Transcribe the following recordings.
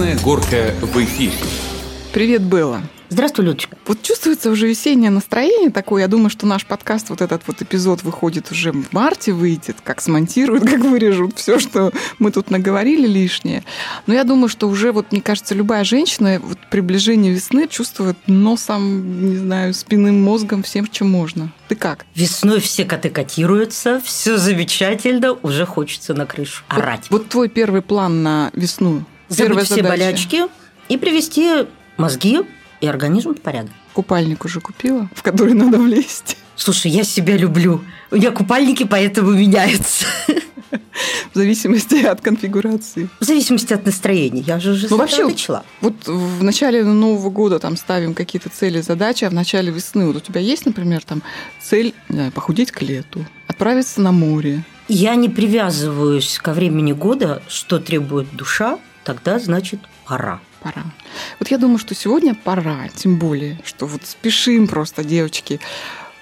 Красная горка в эфире. Привет, Белла. Здравствуй, Людочка. Вот чувствуется уже весеннее настроение такое. Я думаю, что наш подкаст, вот этот вот эпизод выходит уже в марте, выйдет, как смонтируют, как вырежут все, что мы тут наговорили лишнее. Но я думаю, что уже, вот мне кажется, любая женщина вот приближение весны чувствует носом, не знаю, спинным мозгом, всем, чем можно. Ты как? Весной все коты котируются, все замечательно, уже хочется на крышу орать. Вот, вот твой первый план на весну. Забыть все задача. болячки и привести мозги и организм в порядок. Купальник уже купила, в который надо влезть. Слушай, я себя люблю. У меня купальники поэтому меняются. В зависимости от конфигурации. В зависимости от настроения. Я же уже Ну, вообще, начала. Вот в начале Нового года там ставим какие-то цели, задачи, а в начале весны вот у тебя есть, например, там цель знаю, похудеть к лету, отправиться на море. Я не привязываюсь ко времени года, что требует душа, тогда значит пора. Пора. Вот я думаю, что сегодня пора, тем более, что вот спешим просто, девочки,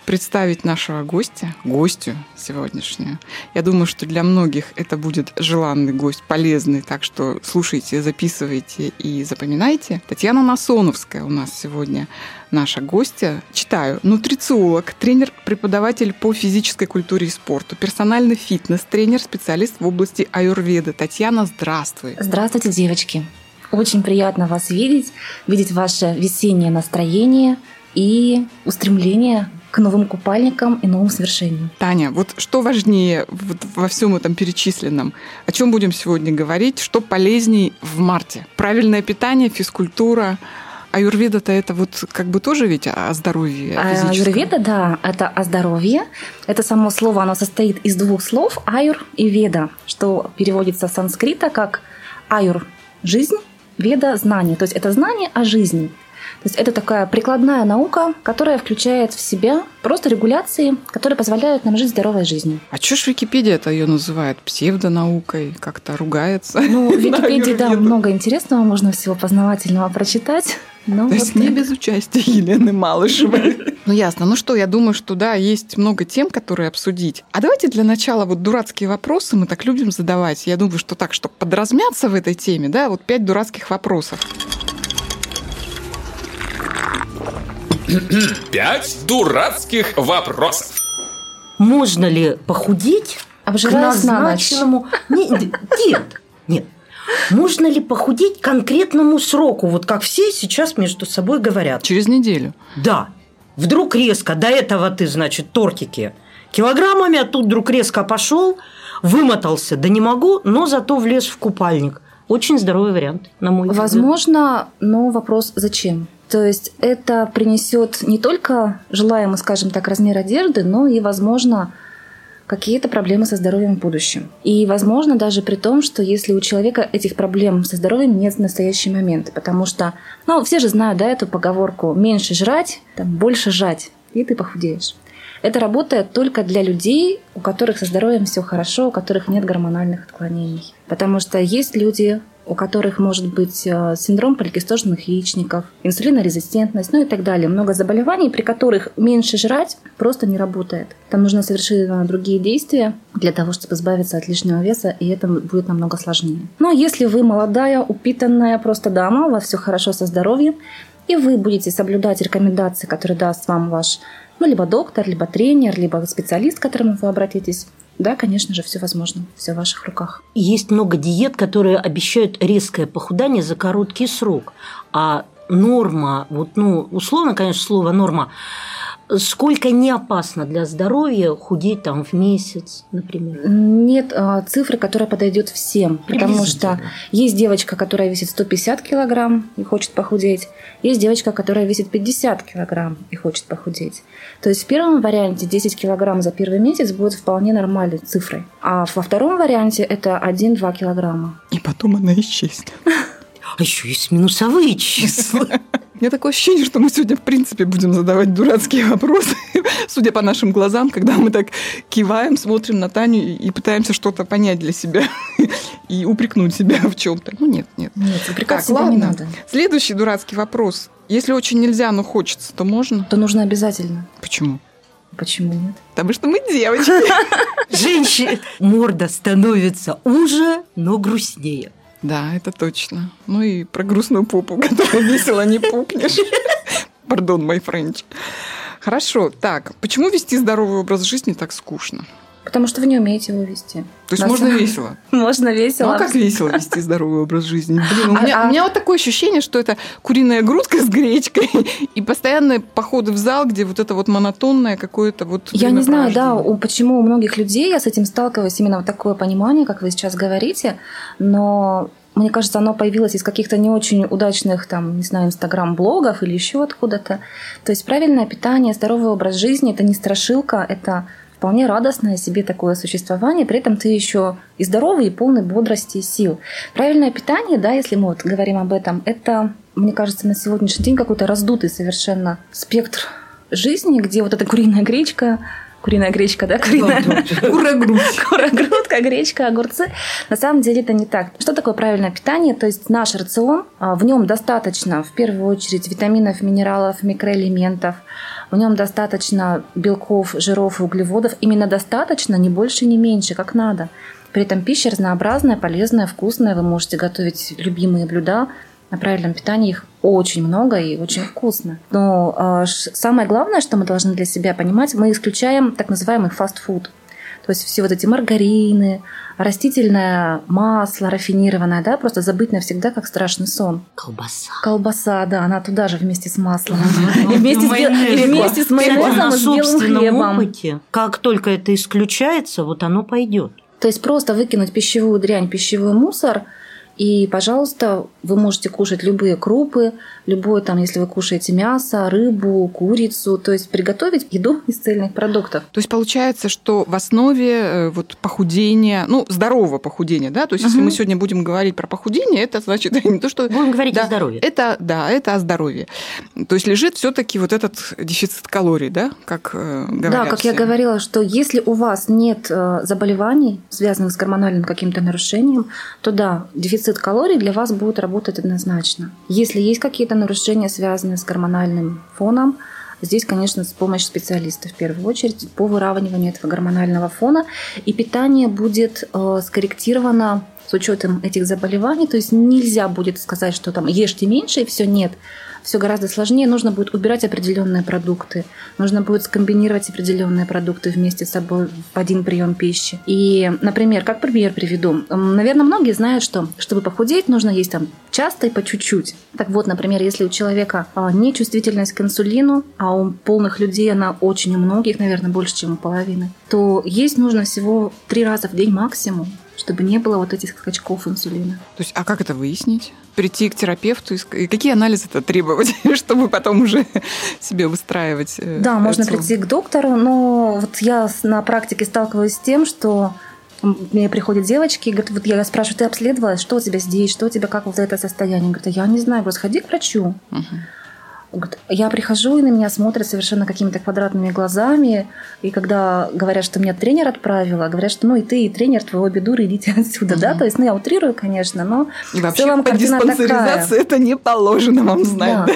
представить нашего гостя, гостю сегодняшнюю. Я думаю, что для многих это будет желанный гость, полезный, так что слушайте, записывайте и запоминайте. Татьяна Насоновская у нас сегодня наша гостья. Читаю. Нутрициолог, тренер-преподаватель по физической культуре и спорту, персональный фитнес-тренер, специалист в области аюрведы. Татьяна, здравствуй. Здравствуйте, девочки. Очень приятно вас видеть, видеть ваше весеннее настроение и устремление к новым купальникам и новым свершениям. Таня, вот что важнее вот во всем этом перечисленном? О чем будем сегодня говорить? Что полезней в марте? Правильное питание, физкультура. Аюрведа-то это вот как бы тоже ведь о здоровье А физическом. Аюрведа, да, это о здоровье. Это само слово, оно состоит из двух слов аюр и веда, что переводится с санскрита как аюр – жизнь, веда – знание. То есть это знание о жизни. То есть это такая прикладная наука, которая включает в себя просто регуляции, которые позволяют нам жить здоровой жизнью. А что ж Википедия это ее называет псевдонаукой, как-то ругается? Ну, в Википедии, да, много интересного, можно всего познавательного прочитать. Но То вот есть не без участия Елены Малышевой. Ну ясно. Ну что, я думаю, что да, есть много тем, которые обсудить. А давайте для начала вот дурацкие вопросы мы так любим задавать. Я думаю, что так, чтобы подразмяться в этой теме, да, вот пять дурацких вопросов. Пять дурацких вопросов. Можно ли похудеть к Обжираясь на ночь. назначенному... Не- Нет, нет. Можно ли похудеть к конкретному сроку, вот как все сейчас между собой говорят? Через неделю. Да. Вдруг резко, до этого ты, значит, тортики килограммами, а тут вдруг резко пошел, вымотался, да не могу, но зато влез в купальник. Очень здоровый вариант, на мой взгляд. Возможно, но вопрос зачем? То есть это принесет не только желаемый, скажем так, размер одежды, но и, возможно, какие-то проблемы со здоровьем в будущем. И, возможно, даже при том, что если у человека этих проблем со здоровьем нет в настоящий момент. Потому что, ну, все же знают, да, эту поговорку «меньше жрать, там, больше жать», и ты похудеешь. Это работает только для людей, у которых со здоровьем все хорошо, у которых нет гормональных отклонений. Потому что есть люди, у которых может быть э, синдром поликистозных яичников, инсулинорезистентность, ну и так далее. Много заболеваний, при которых меньше жрать просто не работает. Там нужно совершенно другие действия для того, чтобы избавиться от лишнего веса, и это будет намного сложнее. Но если вы молодая, упитанная просто дама, у вас все хорошо со здоровьем, и вы будете соблюдать рекомендации, которые даст вам ваш ну, либо доктор, либо тренер, либо специалист, к которому вы обратитесь, да, конечно же, все возможно, все в ваших руках. Есть много диет, которые обещают резкое похудание за короткий срок. А норма, вот, ну, условно, конечно, слово норма, сколько не опасно для здоровья худеть там в месяц, например? Нет а, цифры, которая подойдет всем, потому что есть девочка, которая весит 150 килограмм и хочет похудеть, есть девочка, которая весит 50 килограмм и хочет похудеть. То есть в первом варианте 10 килограмм за первый месяц будет вполне нормальной цифрой, а во втором варианте это 1-2 килограмма. И потом она исчезнет. А еще есть минусовые числа. У меня такое ощущение, что мы сегодня, в принципе, будем задавать дурацкие вопросы, судя по нашим глазам, когда мы так киваем, смотрим на Таню и пытаемся что-то понять для себя и упрекнуть себя в чем-то. Ну нет, нет. Нет, упрекать Так, себя ладно. не надо. Следующий дурацкий вопрос. Если очень нельзя, но хочется, то можно? То нужно обязательно. Почему? Почему нет? Потому что мы девочки. Женщина морда становится уже, но грустнее. Да, это точно. Ну и про грустную попу, которая весело не пукнешь. Pardon my French. Хорошо, так, почему вести здоровый образ жизни так скучно? Потому что вы не умеете его вести. То есть На можно самом- весело? Можно весело. Ну, а как весело вести здоровый образ жизни? Блин, у А- меня, а- у меня вот такое ощущение, что это куриная грудка с гречкой и постоянные походы в зал, где вот это вот монотонное какое-то вот Я не знаю, да, у- почему у многих людей я с этим сталкиваюсь, именно вот такое понимание, как вы сейчас говорите, но мне кажется, оно появилось из каких-то не очень удачных, там, не знаю, инстаграм-блогов или еще откуда-то. То есть правильное питание, здоровый образ жизни – это не страшилка, это вполне радостное себе такое существование, при этом ты еще и здоровый, и полный бодрости и сил. Правильное питание, да, если мы вот говорим об этом, это, мне кажется, на сегодняшний день какой-то раздутый совершенно спектр жизни, где вот эта куриная гречка, куриная гречка, да, куриная, Ура-грудь. кура-грудка, гречка, огурцы. На самом деле это не так. Что такое правильное питание? То есть наш рацион, а, в нем достаточно в первую очередь витаминов, минералов, микроэлементов, в нем достаточно белков, жиров и углеводов. Именно достаточно, не больше, не меньше, как надо. При этом пища разнообразная, полезная, вкусная. Вы можете готовить любимые блюда. На правильном питании их очень много и очень вкусно. Но ш- самое главное, что мы должны для себя понимать, мы исключаем так называемый фастфуд. То есть все вот эти маргарины, растительное масло рафинированное, да, просто забыть навсегда, как страшный сон. Колбаса. Колбаса, да, она туда же вместе с маслом. И вместе с, майонезом и с белым хлебом. как только это исключается, вот оно пойдет. То есть просто выкинуть пищевую дрянь, пищевой мусор, и, пожалуйста, вы можете кушать любые крупы, любое там, если вы кушаете мясо, рыбу, курицу, то есть приготовить еду из цельных продуктов. То есть получается, что в основе э, вот похудения, ну, здорового похудения, да, то есть если Мгм. мы сегодня будем говорить про похудение, это значит не то, что... Будем говорить Да, о здоровье. Это, да, это о здоровье. То есть лежит все таки вот этот дефицит калорий, да, как э, говорят Да, как я все. говорила, что если у вас нет э, заболеваний, связанных с гормональным каким-то нарушением, то да, дефицит калорий для вас будет работать однозначно. Если есть какие-то нарушения, связанные с гормональным фоном, здесь, конечно, с помощью специалиста в первую очередь по выравниванию этого гормонального фона, и питание будет э, скорректировано с учетом этих заболеваний, то есть нельзя будет сказать, что там ешьте меньше и все нет. Все гораздо сложнее. Нужно будет убирать определенные продукты. Нужно будет скомбинировать определенные продукты вместе с собой в один прием пищи. И, например, как пример приведу. Наверное, многие знают, что чтобы похудеть, нужно есть там часто и по чуть-чуть. Так вот, например, если у человека а, нечувствительность к инсулину, а у полных людей она очень у многих, наверное, больше, чем у половины, то есть нужно всего три раза в день максимум чтобы не было вот этих скачков инсулина. То есть, а как это выяснить? Прийти к терапевту и какие анализы это требовать, чтобы потом уже себе выстраивать? э, Да, можно прийти к доктору, но вот я на практике сталкиваюсь с тем, что мне приходят девочки и говорят, вот я спрашиваю, ты обследовалась, что у тебя здесь, что у тебя, как вот это состояние? Говорят, я не знаю, говорю, сходи к врачу. Мгм. Говорит, Я прихожу, и на меня смотрят совершенно какими-то квадратными глазами. И когда говорят, что меня тренер отправила, говорят, что ну и ты, и тренер, твои обе дуры, идите отсюда, да? То есть, ну я утрирую, конечно, но И в вообще целом по диспансеризации это не положено вам знать. Да. да?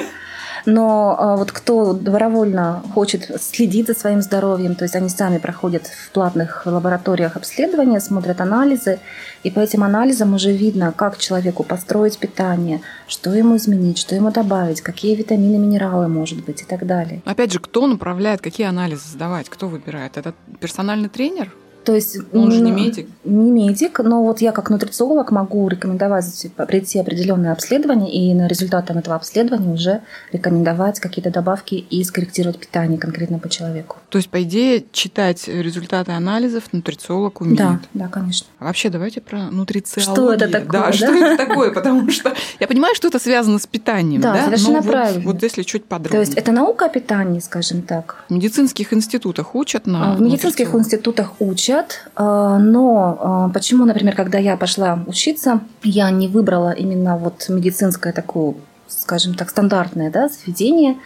Но а, вот кто добровольно хочет следить за своим здоровьем, то есть они сами проходят в платных лабораториях обследования, смотрят анализы, и по этим анализам уже видно, как человеку построить питание, что ему изменить, что ему добавить, какие витамины, минералы, может быть, и так далее. Опять же, кто направляет, какие анализы сдавать, кто выбирает? Это персональный тренер? То есть Он же не медик. Не медик, но вот я как нутрициолог могу рекомендовать типа, прийти определенное обследование и на результатам этого обследования уже рекомендовать какие-то добавки и скорректировать питание конкретно по человеку. То есть, по идее, читать результаты анализов нутрициолог умеет. Да, да, конечно. А вообще, давайте про нутрициологию. Что это такое, Да, да? что это такое? Потому что я понимаю, что это связано с питанием, Да, да? совершенно Но вот- правильно. Вот, если чуть подробнее. То есть это наука о питании, скажем так. В медицинских институтах учат на А, В медицинских институтах учат, а, но а, почему, например, когда я пошла учиться, я не выбрала именно вот медицинское такое, скажем так, стандартное да, заведение,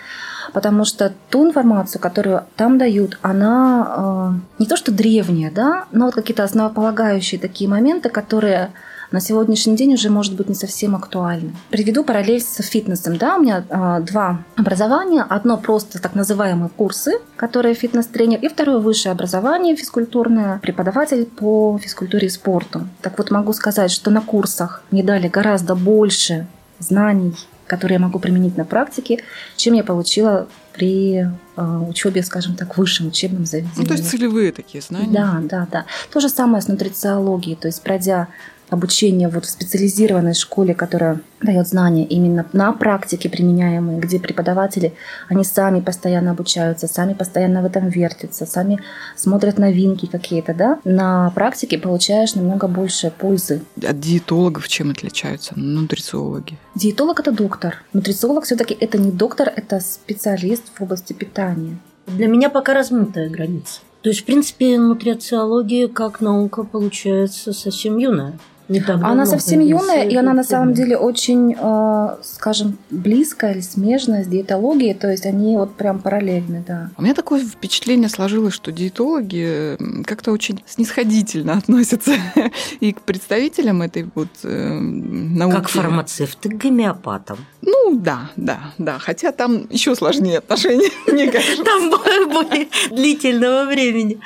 потому что ту информацию, которую там дают, она э, не то что древняя, да, но вот какие-то основополагающие такие моменты, которые на сегодняшний день уже может быть не совсем актуальны. Приведу параллель с фитнесом. Да, у меня э, два образования. Одно просто так называемые курсы, которые фитнес-тренер, и второе высшее образование физкультурное, преподаватель по физкультуре и спорту. Так вот могу сказать, что на курсах мне дали гораздо больше знаний, которые я могу применить на практике, чем я получила при э, учебе, скажем так, в высшем учебном заведении. Ну, то есть целевые такие знания. Да, да, да. То же самое с нутрициологией. То есть, пройдя обучение вот в специализированной школе, которая дает знания именно на практике применяемые, где преподаватели, они сами постоянно обучаются, сами постоянно в этом вертятся, сами смотрят новинки какие-то, да, на практике получаешь намного больше пользы. От диетологов чем отличаются нутрициологи? Диетолог – это доктор. Нутрициолог все-таки это не доктор, это специалист в области питания. Для меня пока размытая граница. То есть, в принципе, нутрициология как наука получается совсем юная. Не так она совсем юная, и она на самом деле очень, э, скажем, близкая или смежная с диетологией, то есть они вот прям параллельны, да. У меня такое впечатление сложилось, что диетологи как-то очень снисходительно относятся и к представителям этой вот э, науки. Как фармацевты к гомеопатам. Ну да, да, да. Хотя там еще сложнее отношения, мне кажется. Там более длительного времени.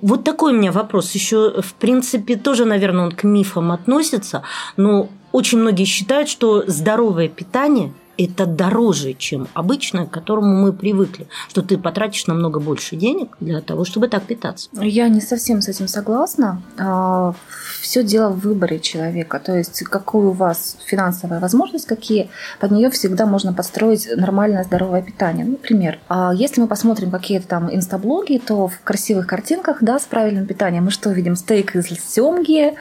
Вот такой у меня вопрос. Еще, в принципе, тоже, наверное, он к мифам относится, но очень многие считают, что здоровое питание это дороже, чем обычное, к которому мы привыкли, что ты потратишь намного больше денег для того, чтобы так питаться. Я не совсем с этим согласна. А, Все дело в выборе человека, то есть какую у вас финансовая возможность, какие под нее всегда можно построить нормальное здоровое питание. Например, а если мы посмотрим какие-то там инстаблоги, то в красивых картинках, да, с правильным питанием мы что видим? Стейк из семги,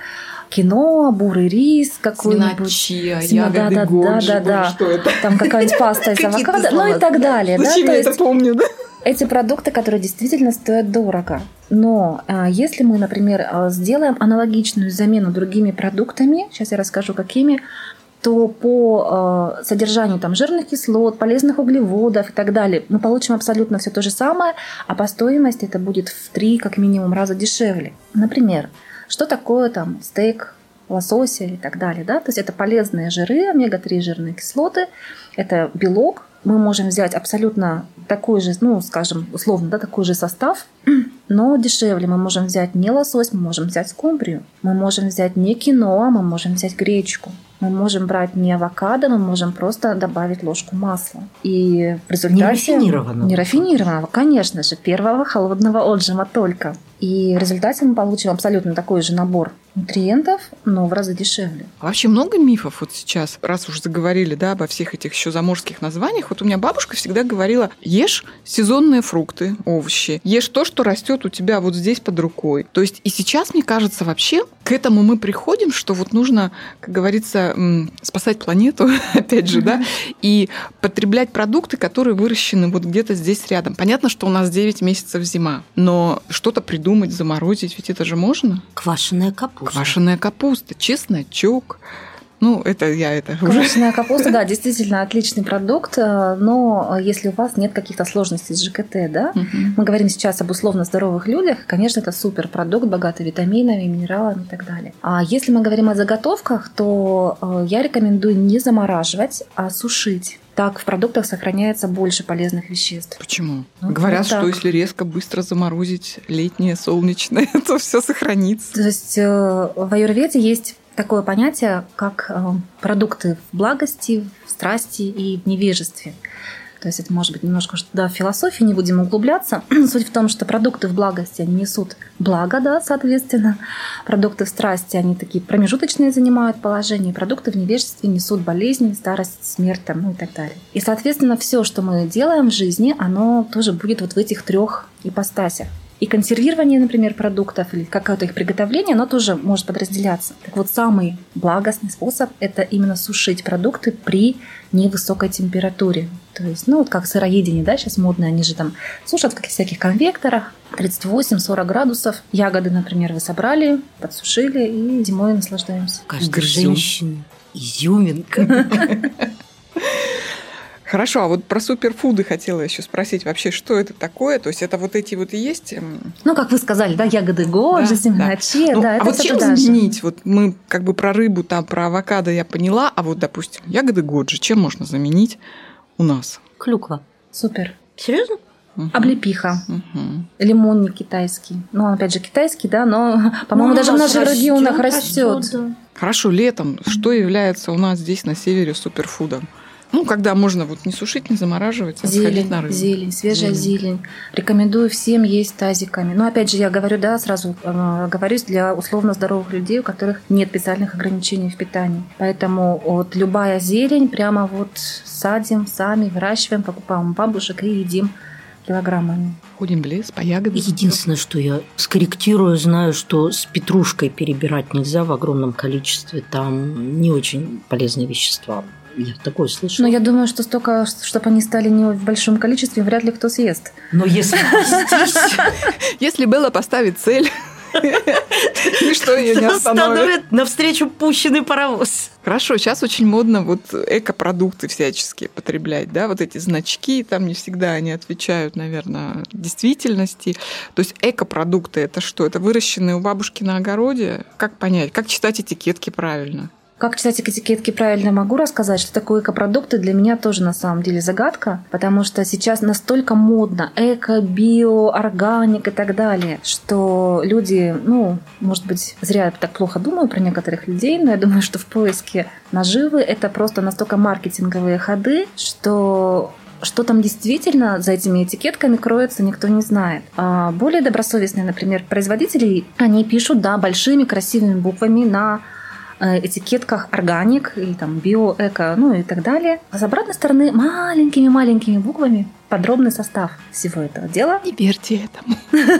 кино, бурый рис какой-нибудь. Чия, ягоды да, годжи, да, да, да. что это? Там какая-нибудь паста из авокадо, ну и так далее. да? Зачем То я это помню, да? эти продукты, которые действительно стоят дорого. Но а, если мы, например, а, сделаем аналогичную замену другими продуктами, сейчас я расскажу какими, то по э, содержанию там, жирных кислот, полезных углеводов и так далее мы получим абсолютно все то же самое, а по стоимости это будет в три, как минимум, раза дешевле. Например, что такое там стейк лосося и так далее. Да? То есть это полезные жиры, омега-3 жирные кислоты, это белок. Мы можем взять абсолютно такой же, ну, скажем, условно, да, такой же состав, но дешевле. Мы можем взять не лосось, мы можем взять скумбрию. Мы можем взять не киноа, мы можем взять гречку. Мы можем брать не авокадо, мы можем просто добавить ложку масла. И в результате... Нерафинированного. Нерафинированного, конечно же. Первого холодного отжима только. И в результате мы получим абсолютно такой же набор нутриентов, но в разы дешевле. А вообще много мифов вот сейчас, раз уж заговорили, да, обо всех этих еще заморских названиях. Вот у меня бабушка всегда говорила, ешь сезонные фрукты, овощи, ешь то, что растет у тебя вот здесь под рукой. То есть и сейчас, мне кажется, вообще к этому мы приходим, что вот нужно, как говорится, спасать планету, опять же, да, и потреблять продукты, которые выращены вот где-то здесь рядом. Понятно, что у нас 9 месяцев зима, но что-то придумать, заморозить, ведь это же можно. Квашеная капуста. Квашеная капуста, чесночок. Ну, это я это. Квашеная капуста, да, действительно отличный продукт, э, но если у вас нет каких-то сложностей с ЖКТ, да, Мгм. мы говорим сейчас об условно здоровых людях, конечно, это супер продукт, богатый витаминами, минералами и так далее. А если мы говорим о заготовках, то э, я рекомендую не замораживать, а сушить. Так в продуктах сохраняется больше полезных веществ. Почему? Ну, Говорят, вот что если резко, быстро заморозить летнее, солнечное, то все сохранится. То есть э, в аюрведе есть такое понятие, как э, продукты в благости, в страсти и в невежестве. То есть это может быть немножко да, в философии, не будем углубляться. Суть в том, что продукты в благости, они несут благо, да, соответственно. Продукты в страсти, они такие промежуточные занимают положение. Продукты в невежестве несут болезни, старость, смерть там, ну и так далее. И, соответственно, все, что мы делаем в жизни, оно тоже будет вот в этих трех ипостасях. И консервирование, например, продуктов или какое-то их приготовление, оно тоже может подразделяться. Так вот, самый благостный способ – это именно сушить продукты при невысокой температуре. То есть, ну, вот как сыроедение, да, сейчас модно, они же там сушат в всяких конвекторах, 38-40 градусов. Ягоды, например, вы собрали, подсушили и зимой наслаждаемся. Каждой Грызем. женщины изюминка. Хорошо, а вот про суперфуды хотела еще спросить. Вообще, что это такое? То есть это вот эти вот и есть? эм, Ну, как вы сказали, да, ягоды годжи, Да, семена да. Ну, да, а это вот всё чем заменить? Вот мы как бы про рыбу, там, про авокадо я поняла, а вот, допустим, ягоды годжи, чем можно заменить у нас? Клюква. Супер. Серьезно? Мгм. Облепиха. Мгм. Лимонник китайский. Ну, он опять же китайский, да, но, по-моему, Ну, даже у в нас наших растёт, регионах растет. да. Хорошо, летом что является у нас здесь на севере суперфудом? Ну, когда можно вот не сушить, не замораживать, а сходить Зелень, на рынок. зелень, свежая Зелень. зелень. Рекомендую всем есть тазиками. Но опять же, я говорю, да, сразу э, говорюсь для условно здоровых людей, у которых нет специальных ограничений в питании. Поэтому вот любая зелень прямо вот садим сами, выращиваем, покупаем у бабушек и едим килограммами. Ходим в лес по ягодам. Единственное, что я скорректирую, знаю, что с петрушкой перебирать нельзя в огромном количестве. Там не очень полезные вещества. Я такое слышала. Но я думаю, что столько, чтобы они стали не в большом количестве, вряд ли кто съест. Но если Если Белла поставит цель, ничто ее не остановит. остановит навстречу пущенный паровоз. Хорошо, сейчас очень модно вот экопродукты всяческие потреблять, да, вот эти значки, там не всегда они отвечают, наверное, действительности. То есть экопродукты это что? Это выращенные у бабушки на огороде? Как понять? Как читать этикетки правильно? Как читать этикетки правильно могу рассказать, что такое экопродукты для меня тоже на самом деле загадка, потому что сейчас настолько модно эко, био, органик и так далее, что люди, ну, может быть, зря я так плохо думаю про некоторых людей, но я думаю, что в поиске наживы это просто настолько маркетинговые ходы, что что там действительно за этими этикетками кроется, никто не знает. А более добросовестные, например, производители, они пишут, да, большими красивыми буквами на этикетках органик и там био, эко, ну и так далее. А с обратной стороны маленькими-маленькими буквами подробный состав всего этого дела. Не верьте этому.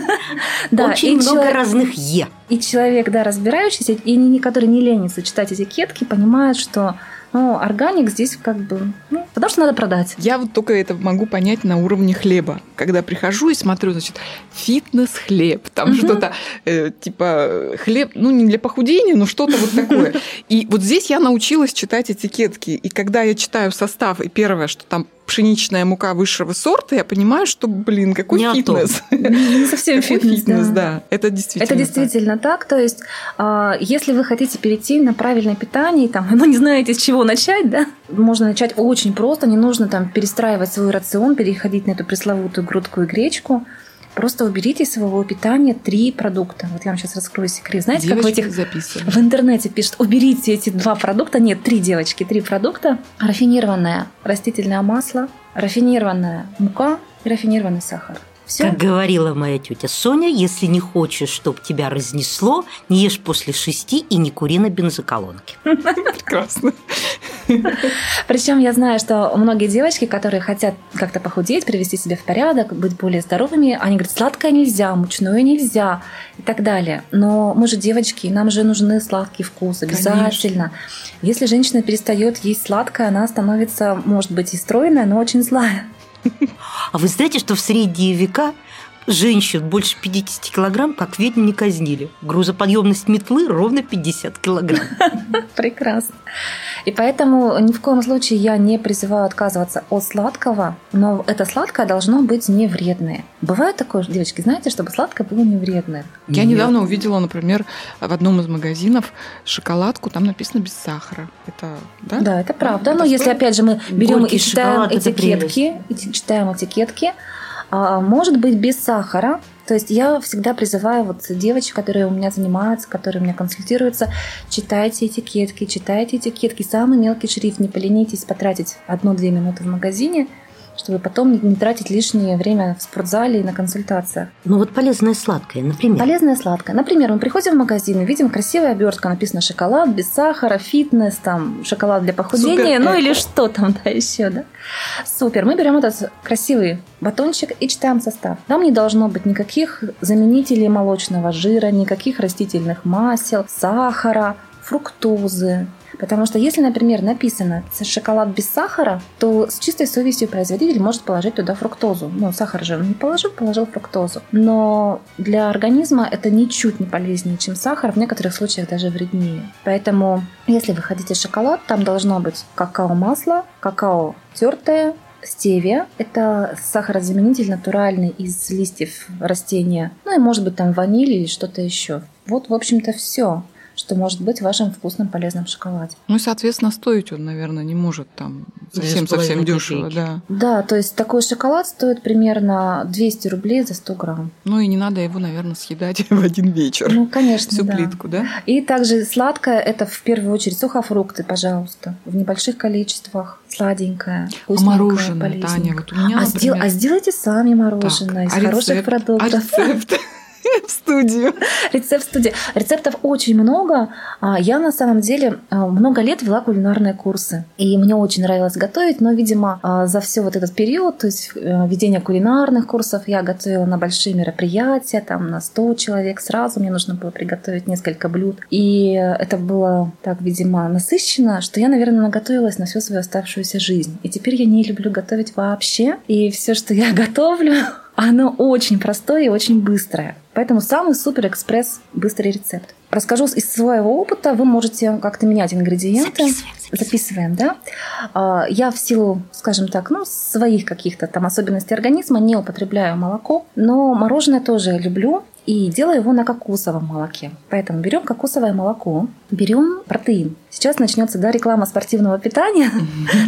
Да, Очень много человек- разных «е». И человек, да, разбирающийся, и не, который не ленится читать этикетки, понимает, что ну, органик здесь как бы... Ну, потому что надо продать. Я вот только это могу понять на уровне хлеба. Когда прихожу и смотрю, значит, фитнес-хлеб, там Мгм. что-то э, типа хлеб, ну не для похудения, но что-то вот такое. И вот здесь я научилась читать этикетки. И когда я читаю состав, и первое, что там пшеничная мука высшего сорта, я понимаю, что, блин, какой Не фитнес. Не совсем фитнес, да. да. Это действительно Это действительно так. То есть, а, если вы хотите перейти на правильное питание, там, ну, не знаете, с чего начать, да, можно начать очень просто. Не нужно там перестраивать свой рацион, переходить на эту пресловутую грудку и гречку. Просто уберите из своего питания три продукта. Вот я вам сейчас раскрою секрет. Знаете, как в Девочки этих записывают. в интернете пишут, уберите эти два продукта. Нет, три девочки, три продукта. Рафинированное растительное масло, рафинированная мука и рафинированный сахар. Все. Как говорила моя тетя Соня, если не хочешь, чтобы тебя разнесло, не ешь после шести и не кури на бензоколонке. Прекрасно. Причем я знаю, что многие девочки, которые хотят как-то похудеть, привести себя в порядок, быть более здоровыми, они говорят, сладкое нельзя, мучное нельзя и так далее. Но мы же девочки, нам же нужны сладкий вкус обязательно. Если женщина перестает есть сладкое, она становится, может быть, и стройная, но очень злая. А вы знаете, что в средние века женщин больше 50 килограмм, как ведьм, не казнили? Грузоподъемность метлы ровно 50 килограмм. Прекрасно. И поэтому ни в коем случае я не призываю отказываться от сладкого, но это сладкое должно быть не вредное. Бывает такое, девочки, знаете, чтобы сладкое было не вредное. Я Нет. недавно увидела, например, в одном из магазинов шоколадку, там написано без сахара. Это, да? Да, это правда. Это Но если, опять же, мы берем Горький и читаем этикетки, и читаем этикетки, может быть без сахара. То есть я всегда призываю вот девочек, которые у меня занимаются, которые у меня консультируются, читайте этикетки, читайте этикетки, самый мелкий шрифт, не поленитесь потратить одну-две минуты в магазине, чтобы потом не, тратить лишнее время в спортзале и на консультациях. Ну вот полезное сладкое, например. Полезное сладкое. Например, мы приходим в магазин и видим красивая обертка, написано шоколад без сахара, фитнес, там шоколад для похудения, Супер ну или что там, да, еще, да. Супер. Мы берем этот красивый батончик и читаем состав. Там не должно быть никаких заменителей молочного жира, никаких растительных масел, сахара, фруктозы. Потому что если, например, написано шоколад без сахара, то с чистой совестью производитель может положить туда фруктозу. Ну, сахар же он не положил, положил фруктозу. Но для организма это ничуть не полезнее, чем сахар, в некоторых случаях даже вреднее. Поэтому, если вы хотите шоколад, там должно быть какао-масло, какао тертое, стевия. Это сахарозаменитель натуральный из листьев растения. Ну и может быть там ваниль или что-то еще. Вот, в общем-то, все что может быть в вашем вкусном полезном шоколаде. Ну и, соответственно, стоить он, наверное, не может там совсем-совсем дешево. Да. да, то есть такой шоколад стоит примерно 200 рублей за 100 грамм. Ну и не надо его, наверное, съедать в один вечер. Ну, конечно, Всю да. плитку, да? И также сладкое – это в первую очередь сухофрукты, пожалуйста, в небольших количествах. Сладенькое, а мороженое, Таня, вот у меня, а, например... сдел... а сделайте сами мороженое так, из а хороших рецепт? продуктов. А рецепт? в студию. Рецепт в студии. Рецептов очень много. А, Я на самом деле а, много лет вела кулинарные курсы. И мне очень нравилось готовить, но, видимо, а, за все вот этот период, то есть э, ведение кулинарных курсов, я готовила на большие мероприятия, там на 100 человек сразу. Мне нужно было приготовить несколько блюд. И это было так, видимо, насыщенно, что я, наверное, наготовилась на всю свою оставшуюся жизнь. И теперь я не люблю готовить вообще. И все, что я готовлю, оно очень простое и очень быстрое. Поэтому самый супер экспресс быстрый рецепт. Расскажу из своего опыта, вы можете как-то менять ингредиенты. Записываем, записываем. да? А, Я в силу, скажем так, ну, своих каких-то там особенностей организма не употребляю молоко, но мороженое тоже люблю и делаю его на кокосовом молоке. Поэтому берем кокосовое молоко, берем протеин. Сейчас начнется да, реклама спортивного питания.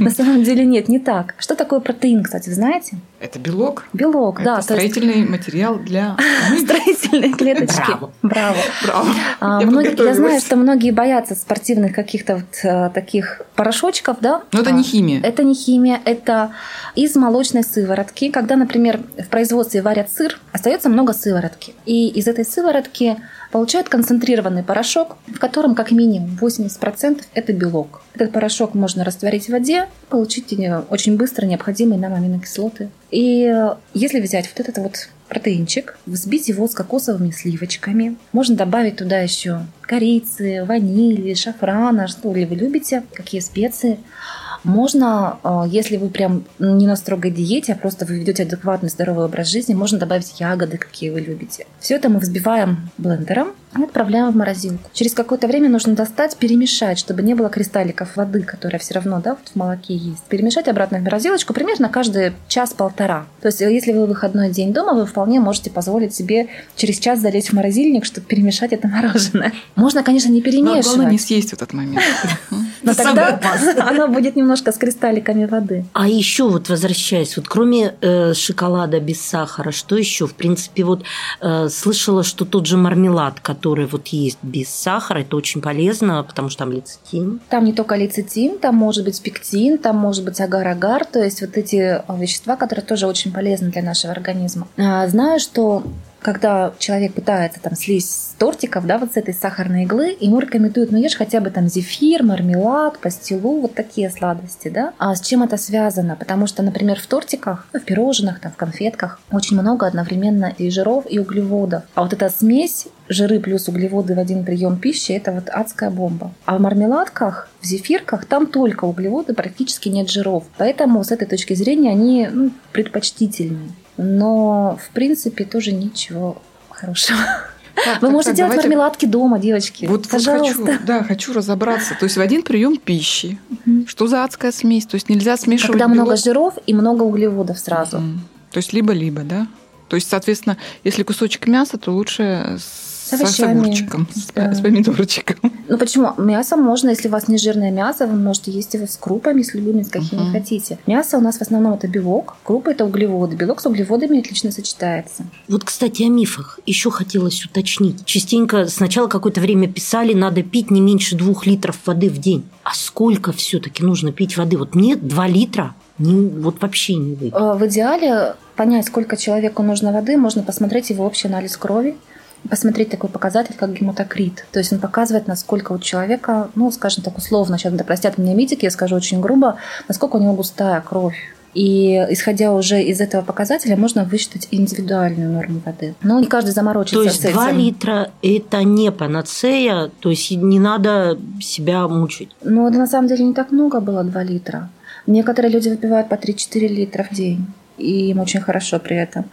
На самом деле нет, не так. Что такое протеин, кстати, знаете? Это белок? Белок, Это да. есть строительный материал для... Строительные клеточки. Браво. Браво. А, Я многие- я знаю, что многие боятся спортивных каких-то вот, э, таких порошочков, да? Но это А, не химия. Это не химия, это из молочной сыворотки. Когда, например, в производстве варят сыр, остается много сыворотки. И из этой сыворотки получают концентрированный порошок, в котором как минимум 80% это белок. Этот порошок можно растворить в воде, получить э, очень быстро необходимые нам аминокислоты. И э, если взять вот этот вот протеинчик, взбить его с кокосовыми сливочками. Можно добавить туда еще корицы, ванили, шафрана, что ли вы любите, какие специи. Можно, э, если вы прям не на строгой диете, а просто вы ведете адекватный здоровый образ жизни, можно добавить ягоды, какие вы любите. Все это мы взбиваем блендером и отправляем в морозилку. Через какое-то время нужно достать, перемешать, чтобы не было кристалликов воды, которая все равно да, вот в молоке есть. Перемешать обратно в морозилочку примерно каждый час-полтора. То есть, э, если вы выходной день дома, вы вполне можете позволить себе через час залезть в морозильник, чтобы перемешать это мороженое. Можно, конечно, не Но главное не перемешивать, съесть в этот момент. но тогда оно будет немножко с кристалликами воды. А еще вот возвращаясь, вот кроме э, шоколада без сахара, что еще? В принципе, вот э, слышала, что тот же мармелад, который вот есть без сахара, это очень полезно, потому что там лецитин. Там не только лецитин, там может быть пектин, там может быть агар-агар, то есть вот эти а, вещества, которые тоже очень полезны для нашего организма. А, Знаю, что когда человек пытается там слезть с тортиков, да, вот с этой сахарной иглы, ему рекомендуют, ну ешь хотя бы там зефир, мармелад, пастилу, вот такие сладости, да. А с чем это связано? Потому что, например, в тортиках, ну, в пирожных, там, в конфетках очень много одновременно и жиров, и углеводов. А вот эта смесь жиры плюс углеводы в один прием пищи – это вот адская бомба. А в мармеладках, в зефирках там только углеводы, практически нет жиров. Поэтому с этой точки зрения они ну, предпочтительны. Но, в принципе, тоже ничего хорошего. Так, Вы так, можете так, делать давайте- мармеладки дома, девочки. Вот, вот Пожалуйста. хочу, да, хочу разобраться. То есть в один прием пищи. Что за адская смесь? То есть нельзя смешивать Когда много белок? жиров и много углеводов сразу. Мгм. То есть либо-либо, да? То есть, соответственно, если кусочек мяса, то лучше с, С овощами, огурчиком, с, да. с помидорчиком. Ну почему? Мясо можно, если у вас не жирное мясо, вы можете есть его с крупами, с любыми, с какими Мгм. хотите. Мясо у нас в основном это белок, крупы это углеводы. Белок с углеводами отлично сочетается. Вот, кстати, о мифах еще хотелось уточнить. Частенько сначала какое-то время писали, надо пить не меньше двух литров воды в день. А сколько все-таки нужно пить воды? Вот мне два литра не, вот вообще не выпить. Э, В идеале понять, сколько человеку нужно воды, можно посмотреть его общий анализ крови, посмотреть такой показатель, как гематокрит. То есть он показывает, насколько у человека, ну, скажем так условно, сейчас да простят меня медики, я скажу очень грубо, насколько у него густая кровь. И исходя уже из этого показателя, можно высчитать индивидуальную норму воды. Но не каждый заморочится То есть с этим. 2 литра – это не панацея, то есть не надо себя мучить. Но это на самом деле не так много было 2 литра. Некоторые люди выпивают по 3-4 литра в день и им очень хорошо при этом.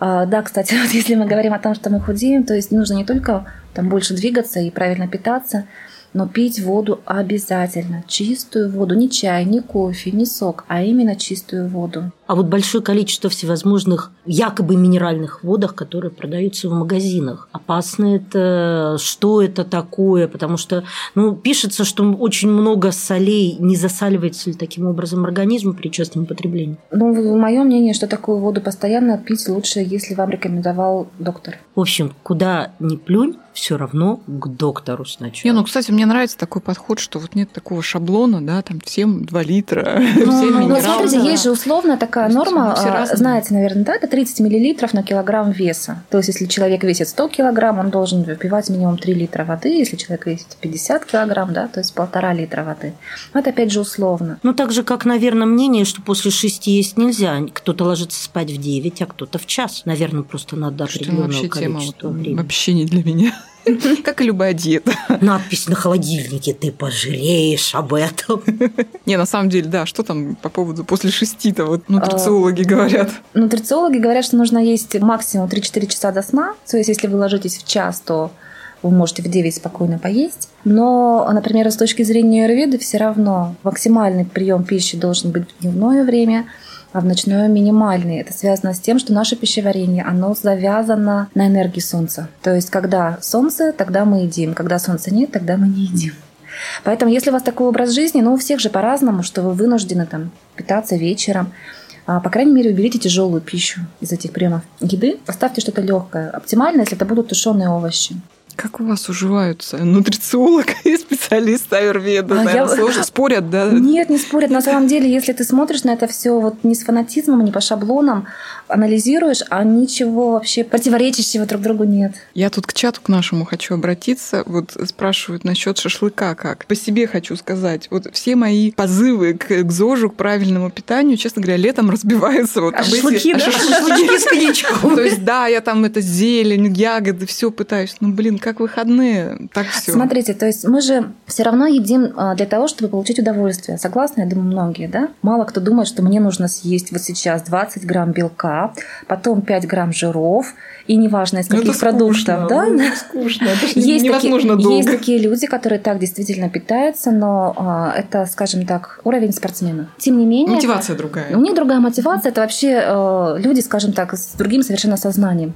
А, да, кстати, вот если мы говорим о том, что мы худеем, то есть нужно не только там больше двигаться и правильно питаться, но пить воду обязательно. Чистую воду. Не чай, не кофе, не сок, а именно чистую воду. А вот большое количество всевозможных якобы минеральных водах, которые продаются в магазинах. Опасно это? Что это такое? Потому что ну, пишется, что очень много солей. Не засаливается ли таким образом организм при частом употреблении? Ну, мое мнение, что такую воду постоянно пить лучше, если вам рекомендовал доктор. В общем, куда ни плюнь, все равно к доктору сначала. Не, ну, кстати, мне нравится такой подход, что вот нет такого шаблона, да, там всем 2 литра, Ну, всем ну, минералки. смотрите, есть же условно такая есть норма, а, знаете, наверное, да, это 30 миллилитров на килограмм веса. То есть, если человек весит 100 килограмм, он должен выпивать минимум 3 литра воды. Если человек весит 50 килограмм, да, то есть полтора литра воды. Это опять же условно. Ну, так же, как, наверное, мнение, что после шести есть нельзя. Кто-то ложится спать в 9, а кто-то в час. Наверное, просто надо тема количества вот, времени. вообще не для меня. Как и любая диета. Надпись на холодильнике «Ты пожалеешь об этом». Не, на самом деле, да, что там по поводу после шести-то, вот нутрициологи говорят. Нутрициологи говорят, что нужно есть максимум 3-4 часа до сна. То есть, если вы ложитесь в час, то вы можете в 9 спокойно поесть. Но, например, с точки зрения аюрведы, все равно максимальный прием пищи должен быть в дневное время, а в ночное минимальный. Это связано с тем, что наше пищеварение, оно завязано на энергии солнца. То есть, когда солнце, тогда мы едим. Когда солнца нет, тогда мы не едим. Поэтому, если у вас такой образ жизни, ну, у всех же по-разному, что вы вынуждены там питаться вечером, а, по крайней мере, уберите тяжелую пищу из этих приемов еды. Оставьте что-то легкое. Оптимально, если это будут тушеные овощи. Как у вас уживаются нутрициолог и специалист аюрведа? А Наверное, я- сложно спорят, да? Нет, не спорят. На самом деле, если ты смотришь на это все вот не с фанатизмом, не по шаблонам, анализируешь, а ничего вообще противоречащего друг другу нет. Я тут к чату к нашему хочу обратиться. Вот спрашивают насчет шашлыка как. По себе хочу сказать. Вот все мои позывы к, к ЗОЖу, к правильному питанию, честно говоря, летом разбиваются. Вот А об эти- шашлыки, а да? шашлыки. Шашлыки с коньячком. То есть, да, я там это зелень, ягоды, все пытаюсь. Ну, блин, как выходные, так все. Смотрите, то есть мы же все равно едим а, для того, чтобы получить удовольствие. Согласны, я думаю, многие, да? Мало кто думает, что мне нужно съесть вот сейчас 20 грамм белка, потом 5 грамм жиров, и неважно из Ну, каких это продуктов, скучно, да? ну, это скучно. Это ж Есть невозможно такие, долго. есть такие люди, которые так действительно питаются, но а, это, скажем так, уровень спортсмена. Тем не менее, Мотивация другая. у них другая мотивация. Это вообще э, люди, скажем так, с другим совершенно сознанием.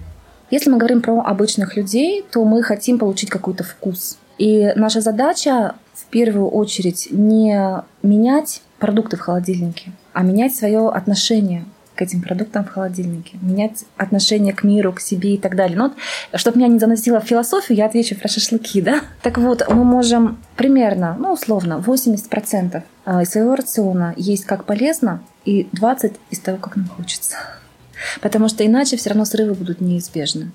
Если мы говорим про обычных людей, то мы хотим получить какой-то вкус. И наша задача в первую очередь не менять продукты в холодильнике, а менять свое отношение к этим продуктам в холодильнике, менять отношение к миру, к себе и так далее. Но вот, чтобы меня не заносило в философию, я отвечу про шашлыки, да? Так вот, мы можем примерно, ну, условно, 80% из своего рациона есть как полезно, и 20% из того, как нам хочется. Потому что иначе все равно срывы будут неизбежны.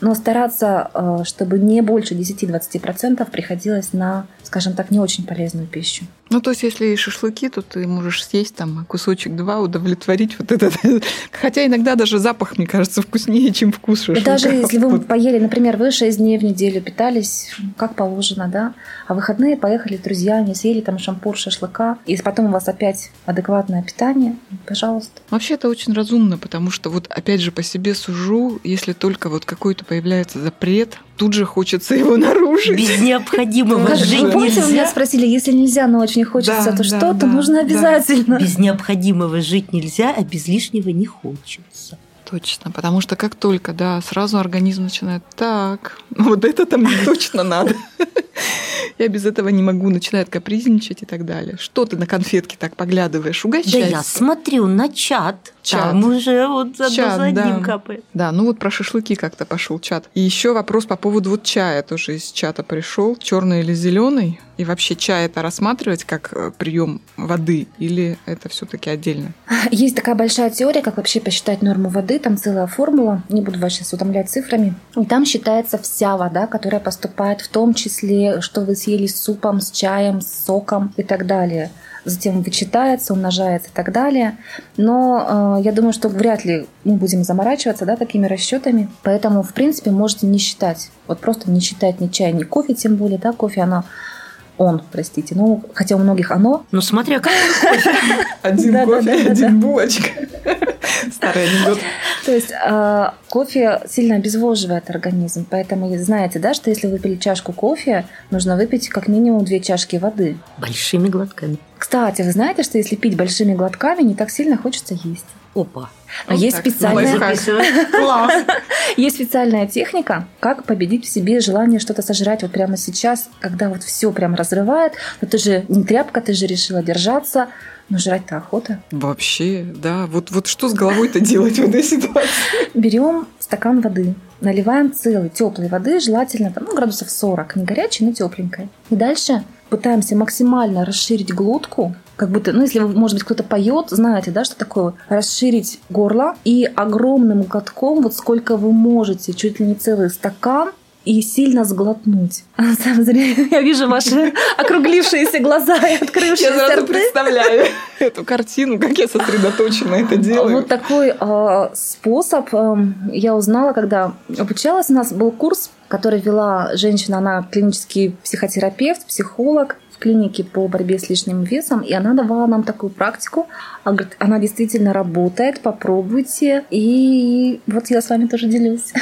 Но стараться, э, чтобы не больше 10-20% приходилось на, скажем так, не очень полезную пищу. Ну, то есть, если и шашлыки, то ты можешь съесть там кусочек-два, удовлетворить вот этот. Хотя иногда даже запах, мне кажется, вкуснее, чем вкус И шашлыка. даже если вы поели, например, вы 6 дней в неделю питались, как положено, да, а выходные поехали с друзьями, съели там шампур шашлыка, и потом у вас опять адекватное питание, пожалуйста. Вообще это очень разумно, потому что вот опять же по себе сужу, если только вот какой-то появляется запрет, тут же хочется его нарушить. Без необходимого Как жить Вы помните, вы меня нельзя. спросили, если нельзя, но очень хочется, Да, то да, что-то да, нужно обязательно. Без необходимого жить нельзя, а без лишнего не хочется. Точно, потому что как только, да, сразу организм начинает, так, вот это-то мне точно надо. Я без этого не могу, начинает капризничать и так далее. Что ты на конфетки так поглядываешь? Да Угощайся. я смотрю на чат. Чат. Там уже вот одно Чат, за одним да. капает. Да, ну вот про шашлыки как-то пошел чат. И еще вопрос по поводу вот чая тоже из чата пришел. Черный или зеленый? И вообще чай это рассматривать как прием воды или это все-таки отдельно? Есть такая большая теория, как вообще посчитать норму воды. Там целая формула, не буду вас сейчас утомлять цифрами. И там считается вся вода, которая поступает, в том числе, что вы съели с супом, с чаем, с соком и так далее затем вычитается, умножается и так далее. Но э, я думаю, что вряд ли мы будем заморачиваться да, такими расчетами. Поэтому, в принципе, можете не считать. Вот просто не считать ни чай, ни кофе, тем более, да, кофе, оно он, простите. Ну, хотя у многих оно. Ну, смотря как. Один кофе, да, да, один булочка. Старый анекдот. То есть э, кофе сильно обезвоживает организм. Поэтому знаете, да, что если выпили чашку кофе, нужно выпить как минимум две чашки воды. Большими глотками. Кстати, вы знаете, что если пить большими глотками, не так сильно хочется есть. Опа. А Вот есть так, специальная, есть специальная техника, как победить в себе желание что-то сожрать вот прямо сейчас, когда вот все прям разрывает. Но ты же не тряпка, ты же решила держаться, но жрать-то охота. Вообще, да. Вот, вот что с головой-то делать в этой ситуации? Берем стакан воды, наливаем целой теплой воды, желательно там, ну, градусов 40, не горячей, но тепленькой. И дальше пытаемся максимально расширить глотку, как будто, ну, если, вы, может быть, кто-то поет, знаете, да, что такое? Расширить горло и огромным глотком, вот сколько вы можете, чуть ли не целый стакан, и сильно сглотнуть. На самом деле, я вижу ваши округлившиеся глаза и Я открывшиеся сразу рты. представляю эту картину, как я сосредоточенно это делаю. Вот такой э, способ э, я узнала, когда обучалась. У нас был курс, который вела женщина, она клинический психотерапевт, психолог клинике по борьбе с лишним весом, и она давала нам такую практику. Она говорит, она действительно работает, попробуйте. И вот я с вами тоже делюсь.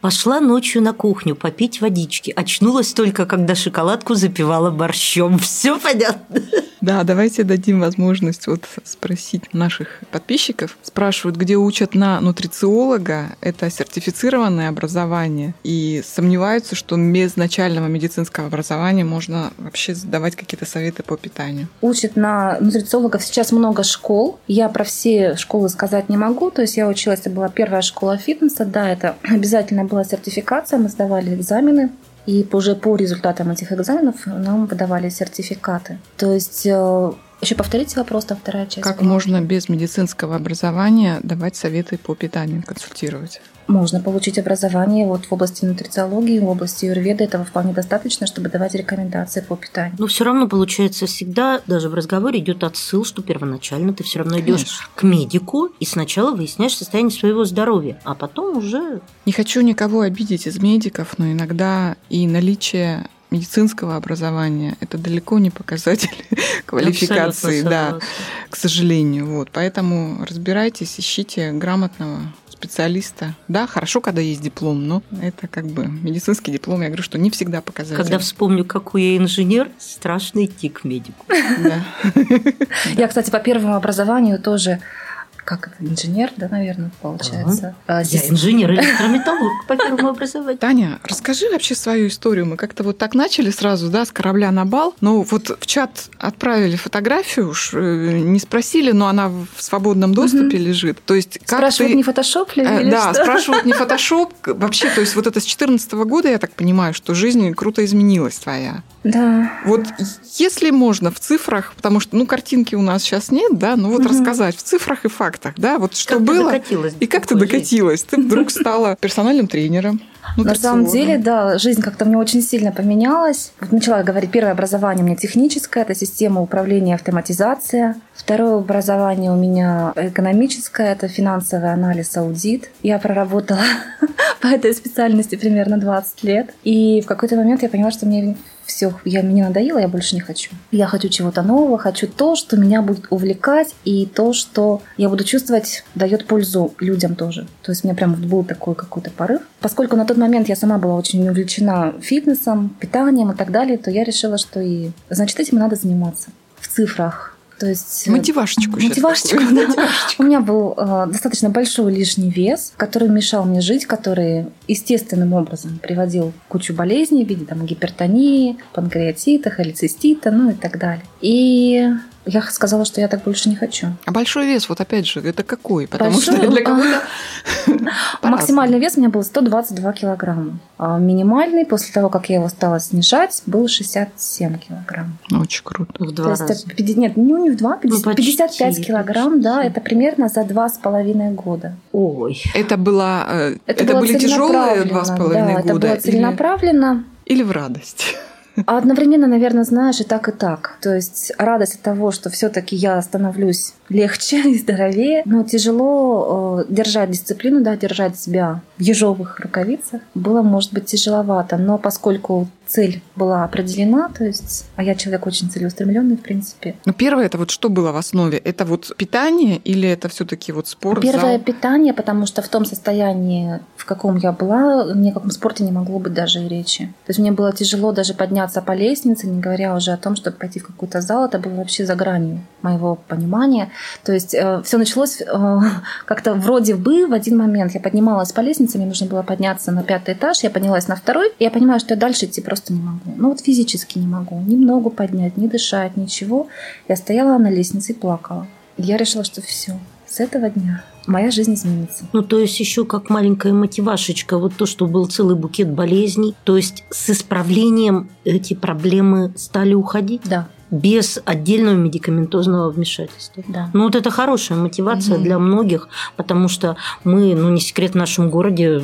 Пошла ночью на кухню попить водички. Очнулась только, когда шоколадку запивала борщом. Все понятно. Да, давайте дадим возможность вот спросить наших подписчиков. Спрашивают, где учат на нутрициолога. Это сертифицированное образование. И сомневаются, что без начального медицинского образования можно вообще давать какие-то советы по питанию. Учат на нутрициологов сейчас много школ. Я про все школы сказать не могу. То есть я училась, это была первая школа фитнеса. Да, это обязательно была сертификация. Мы сдавали экзамены. И уже по результатам этих экзаменов нам выдавали сертификаты. То есть э, еще повторите вопрос, там вторая часть. Как была. можно без медицинского образования давать советы по питанию, консультировать? Можно получить образование вот в области нутрициологии, в области юрведа. Этого вполне достаточно, чтобы давать рекомендации по питанию. Но все равно получается всегда, даже в разговоре идет отсыл, что первоначально ты все равно идешь к медику и сначала выясняешь состояние своего здоровья, а потом уже Не хочу никого обидеть из медиков, но иногда и наличие медицинского образования это далеко не показатель квалификации, абсолютно да, согласна. к сожалению. Вот, поэтому разбирайтесь, ищите грамотного специалиста. Да, хорошо, когда есть диплом, но это как бы медицинский диплом, я говорю, что не всегда показатель. Когда вспомню, какой я инженер, страшно идти к медику. Я, кстати, по первому образованию тоже как это, инженер, да, наверное, получается. А, Я здесь- инженер электрометаллург по первому образованию. Таня, расскажи вообще свою историю. Мы как-то вот так начали сразу, да, с корабля на бал. Но вот в чат отправили фотографию, уж э, не спросили, но она в свободном доступе лежит. То есть как Спрашивают, ты... не фотошоп ли Э, или Да, что? спрашивают не фотошоп. Вообще, то есть вот это с 2014 года, я так понимаю, что жизнь круто изменилась твоя. Да. Вот если можно в цифрах, потому что, ну, картинки у нас сейчас нет, да, ну вот Мгм. рассказать в цифрах и фактах, да, вот что Как было и как ты жизни? докатилась. Ты вдруг стала персональным тренером. На самом деле, да, жизнь как-то мне очень сильно поменялась. Вот начала говорить, первое образование у меня техническое, это система управления и автоматизация. Второе образование у меня экономическое, это финансовый анализ, аудит. Я проработала по этой специальности примерно 20 лет. И в какой-то момент я поняла, что мне все, я, мне надоело, я больше не хочу. Я хочу чего-то нового, хочу то, что меня будет увлекать, и то, что я буду чувствовать, дает пользу людям тоже. То есть у меня прям был такой какой-то порыв. Поскольку на тот момент я сама была очень увлечена фитнесом, питанием и так далее, то я решила, что и значит этим надо заниматься в цифрах. То есть э, Мотивашечку Мотивашечку, да. Мотивашечку. У меня был э, достаточно большой лишний вес, который мешал мне жить, который естественным образом приводил кучу болезней в виде там, гипертонии, панкреатита, холецистита, ну и так далее. И Я сказала, что я так больше не хочу. А большой вес, вот опять же, это какой? Потому Большой, что для кого-то Максимальный вес у меня был 122 килограмма. А минимальный, после того, как я его стала снижать, был 67 килограмм. по-разному. Очень круто. В два То есть раза. это пяти- нет, ну не в два, Ну, почти, 55 килограмм, да, почти. это примерно за два с половиной года. Ой. Это была, э, это, было были тяжелые два с целенаправленно, половиной да, года это было или, целенаправленно. или в радость? А одновременно, наверное, знаешь, и так, и так. То есть радость от того, что все-таки я становлюсь легче и здоровее, но тяжело э, держать дисциплину, да, держать себя в ежовых рукавицах. Было, может быть, тяжеловато, но поскольку цель была определена, то есть, а я человек очень целеустремленный, в принципе. Ну, первое, это вот что было в основе? Это вот питание или это все-таки вот спорт, Первое зал? питание, потому что в том состоянии, в каком я была, ни о каком спорте не могло быть даже и речи. То есть мне было тяжело даже подняться по лестнице, не говоря уже о том, чтобы пойти в какой-то зал. Это было вообще за гранью моего понимания. То есть все началось э, как-то вроде бы в один момент. Я поднималась по лестнице, мне нужно было подняться на пятый этаж, я поднялась на второй, и я понимаю, что я дальше идти просто не могу. Ну вот физически не могу. Ни ногу поднять, ни дышать, ничего. Я стояла на лестнице и плакала. И я решила, что все, с этого дня моя жизнь изменится. Ну, то есть еще как маленькая мотивашечка, вот то, что был целый букет болезней, то есть с исправлением эти проблемы стали уходить Да, без отдельного медикаментозного вмешательства. да. Ну, вот это хорошая мотивация Мгм. для многих, потому что мы, ну, не секрет в нашем городе,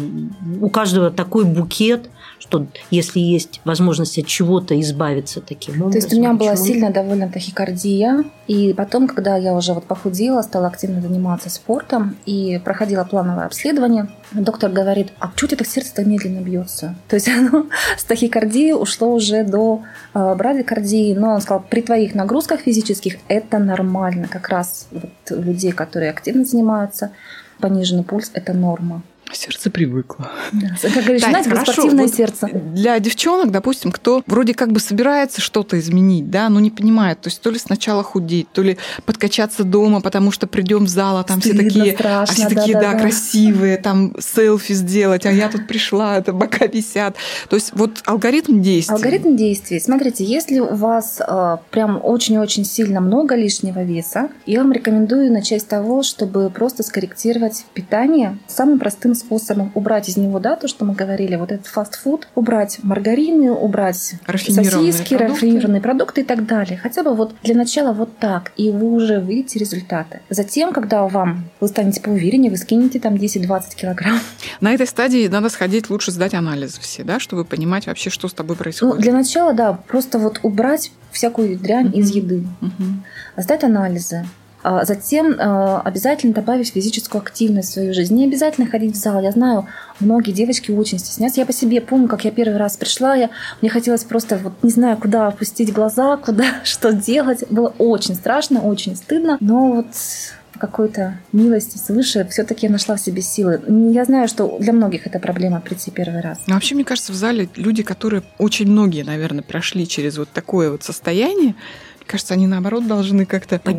у каждого такой букет, что если есть возможность от чего-то избавиться таким образом. То есть у меня была почему сильная довольно тахикардия, и потом, когда я уже вот похудела, стала активно заниматься спортом и проходила плановое обследование, доктор говорит, а что у тебя так сердце-то медленно бьется? То есть оно с тахикардии ушло уже до э, брадикардии, но он сказал, при твоих нагрузках физических это нормально, как раз вот людей, которые активно занимаются, пониженный пульс – это норма. Сердце привыкло. Да. Как говоришь, Тань, знаете, как хорошо, спортивное вот сердце. Для девчонок, допустим, кто вроде как бы собирается что-то изменить, да, но не понимает, то есть то ли сначала худеть, то ли подкачаться дома, потому что придем в зал, а там все Стыдно, такие, страшно, а все такие, да, да-да-да. красивые, там селфи сделать, а я тут пришла, это бока висят. То есть вот алгоритм действий. Алгоритм действий. Смотрите, если у вас э, прям очень-очень сильно много лишнего веса, я вам рекомендую начать с того, чтобы просто скорректировать питание самым простым способом. Убрать из него, да, то, что мы говорили, вот этот фастфуд, убрать маргарины, убрать сосиски, продукты. рафинированные продукты и так далее. Хотя бы вот для начала вот так, и вы уже видите результаты. Затем, когда вам вы станете поувереннее, вы скинете там 10-20 килограмм. На этой стадии надо сходить, лучше сдать анализы все, да, чтобы понимать вообще, что с тобой Ну, происходит. для начала, да, просто вот убрать всякую дрянь из Мгм. еды. Мгм. сдать анализы. А Затем э, обязательно добавить физическую активность в свою жизнь. Не обязательно ходить в зал. Я знаю, многие девочки очень стесняются. Я по себе помню, как я первый раз пришла, я, мне хотелось просто, вот не знаю, куда опустить глаза, куда что делать. Было очень страшно, очень стыдно. Но вот какой-то милости свыше все-таки я нашла в себе силы. Я знаю, что для многих это проблема прийти первый раз. Ну, вообще, мне кажется, в зале люди, которые очень многие, наверное, прошли через вот такое вот состояние, кажется, они наоборот должны как-то друг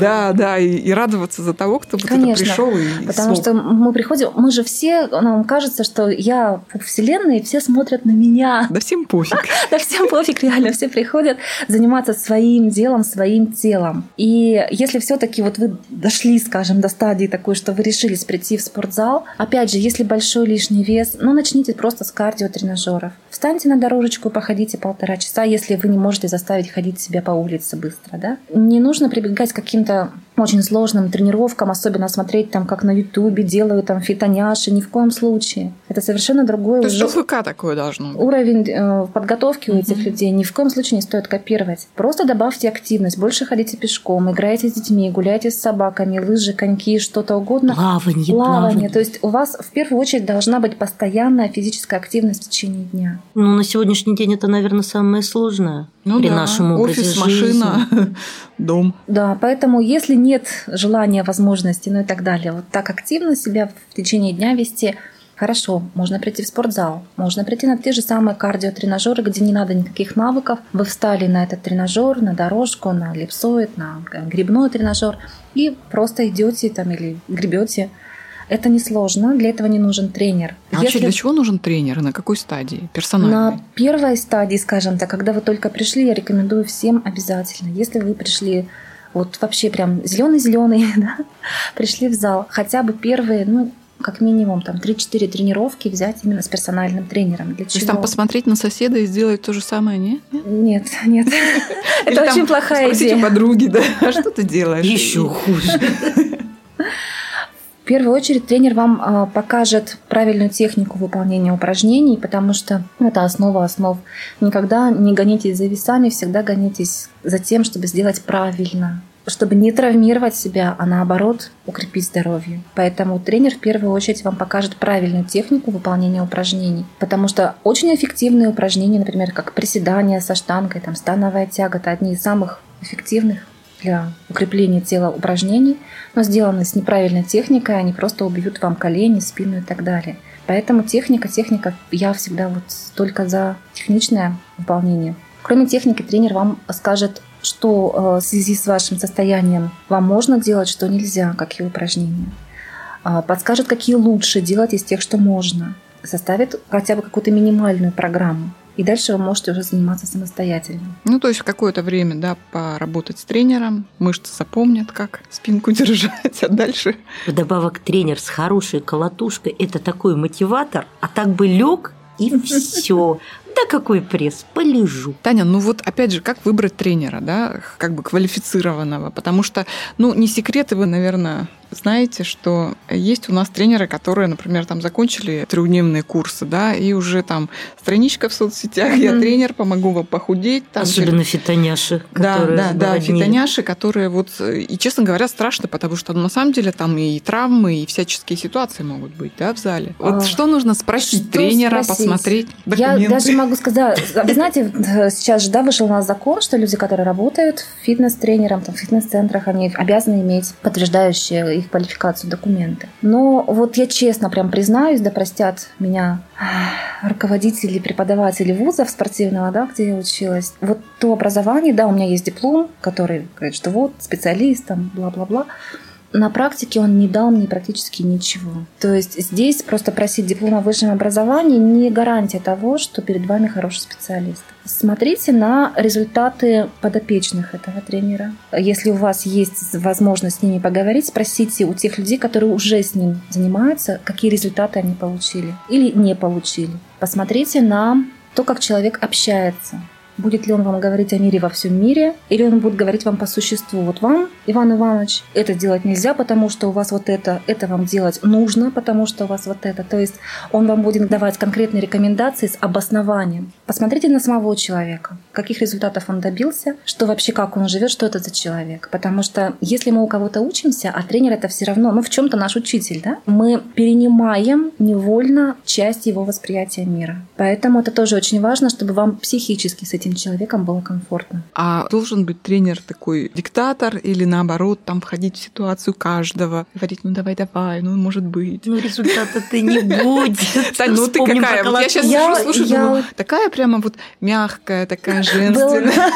да, да, и, и радоваться за того, кто Конечно, пришел и Потому смог. что мы приходим, мы же все, нам кажется, что я по вселенной, и все смотрят на меня. Да всем пофиг. Да всем пофиг, реально, все приходят заниматься своим делом, своим телом. И если все-таки вот вы дошли, скажем, до стадии такой, что вы решились прийти в спортзал, опять же, если большой лишний вес, ну, начните просто с кардиотренажеров. Встаньте на дорожечку, походите полтора часа, если вы не можете заставить ходить себя по улице быстро, да. Не нужно прибегать к каким-то очень сложным тренировкам, особенно смотреть там, как на Ютубе делают там фитоняши, ни в коем случае. Это совершенно другой То есть уже ОФК такое должно быть. уровень э, подготовки у этих Мгм. людей ни в коем случае не стоит копировать. Просто добавьте активность, больше ходите пешком, играйте с детьми, гуляйте с собаками, лыжи, коньки, что-то угодно. Плавание, Плавание. плавание. То есть у вас в первую очередь должна быть постоянная физическая активность в течение дня. Ну, на сегодняшний день это, наверное, самое сложное Ну при да, нашем образе офис, жизни. машина, дом. Да, поэтому если нет желания, возможности, ну и так далее, вот так активно себя в течение дня вести, Хорошо, можно прийти в спортзал, можно прийти на те же самые кардиотренажеры, где не надо никаких навыков. Вы встали на этот тренажер, на дорожку, на эллипсоид, на грибной тренажер и просто идете там или гребете Это несложно, для этого не нужен тренер. А вообще для чего нужен тренер? На какой стадии? Персональной? На первой стадии, скажем так, когда вы только пришли, я рекомендую всем обязательно. Если вы пришли вот вообще прям зеленый-зеленый, да, пришли в зал, хотя бы первые, ну, как минимум там 3-4 тренировки взять именно с персональным тренером. Для то чего? есть там посмотреть на соседа и сделать то же самое, нет? Нет, нет. Это очень плохая идея. подруги, да, а что ты делаешь? Еще хуже. Первую очередь тренер вам а, покажет правильную технику выполнения упражнений, потому что это основа основ. Никогда не гонитесь за весами, всегда гонитесь за тем, чтобы сделать правильно чтобы не травмировать себя, а наоборот укрепить здоровье. Поэтому тренер в первую очередь вам покажет правильную технику выполнения упражнений. Потому что очень эффективные упражнения, например, как приседания со штангой, там, становая тяга, это одни из самых эффективных для укрепления тела упражнений, но сделаны с неправильной техникой, они просто убьют вам колени, спину и так далее. Поэтому техника, техника, я всегда вот только за техничное выполнение. Кроме техники, тренер вам скажет что э, в связи с вашим состоянием вам можно делать, что нельзя, какие упражнения. А, подскажет, какие лучше делать из тех, что можно. Составит хотя бы какую-то минимальную программу. И дальше вы можете уже заниматься самостоятельно. Ну, то есть в какое-то время, да, поработать с тренером, мышцы запомнят, как спинку держать, а дальше... Вдобавок тренер с хорошей колотушкой – это такой мотиватор, а так бы лег и все. Да какой пресс, полежу. Таня, ну вот опять же, как выбрать тренера, да, как бы квалифицированного? Потому что, ну, не секреты вы, наверное, знаете, что есть у нас тренеры, которые, например, там закончили трехдневные курсы, да, и уже там страничка в соцсетях, mm-hmm. я тренер, помогу вам похудеть. Там, Особенно через... фитоняши. Да, да, да, фитоняши, которые вот, и, честно говоря, страшно, потому что ну, на самом деле там и травмы, и всяческие ситуации могут быть, да, в зале. Вот а, что нужно спросить что тренера, спросить? посмотреть документы? Я даже могу сказать, вы знаете, сейчас же, да, вышел у нас закон, что люди, которые работают фитнес-тренером, там, в фитнес-центрах, они обязаны иметь подтверждающие их квалификацию, документы. Но вот я честно прям признаюсь, да простят меня руководители, преподаватели вузов спортивного, да, где я училась. Вот то образование, да, у меня есть диплом, который говорит, что вот специалист, там, бла-бла-бла на практике он не дал мне практически ничего. То есть здесь просто просить диплом о высшем образовании не гарантия того, что перед вами хороший специалист. Смотрите на результаты подопечных этого тренера. Если у вас есть возможность с ними поговорить, спросите у тех людей, которые уже с ним занимаются, какие результаты они получили или не получили. Посмотрите на то, как человек общается будет ли он вам говорить о мире во всем мире, или он будет говорить вам по существу. Вот вам, Иван Иванович, это делать нельзя, потому что у вас вот это, это вам делать нужно, потому что у вас вот это. То есть он вам будет давать конкретные рекомендации с обоснованием. Посмотрите на самого человека, каких результатов он добился, что вообще как он живет, что это за человек. Потому что если мы у кого-то учимся, а тренер это все равно, ну в чем-то наш учитель, да, мы перенимаем невольно часть его восприятия мира. Поэтому это тоже очень важно, чтобы вам психически с этим этим человеком было комфортно. А должен быть тренер такой диктатор или наоборот там входить в ситуацию каждого, говорить, ну давай, давай, ну может быть. Ну результата ты не будет. Тань, ну ты какая? Вот я сейчас сижу, слушаю, думаю, такая прямо вот мягкая, такая женственная.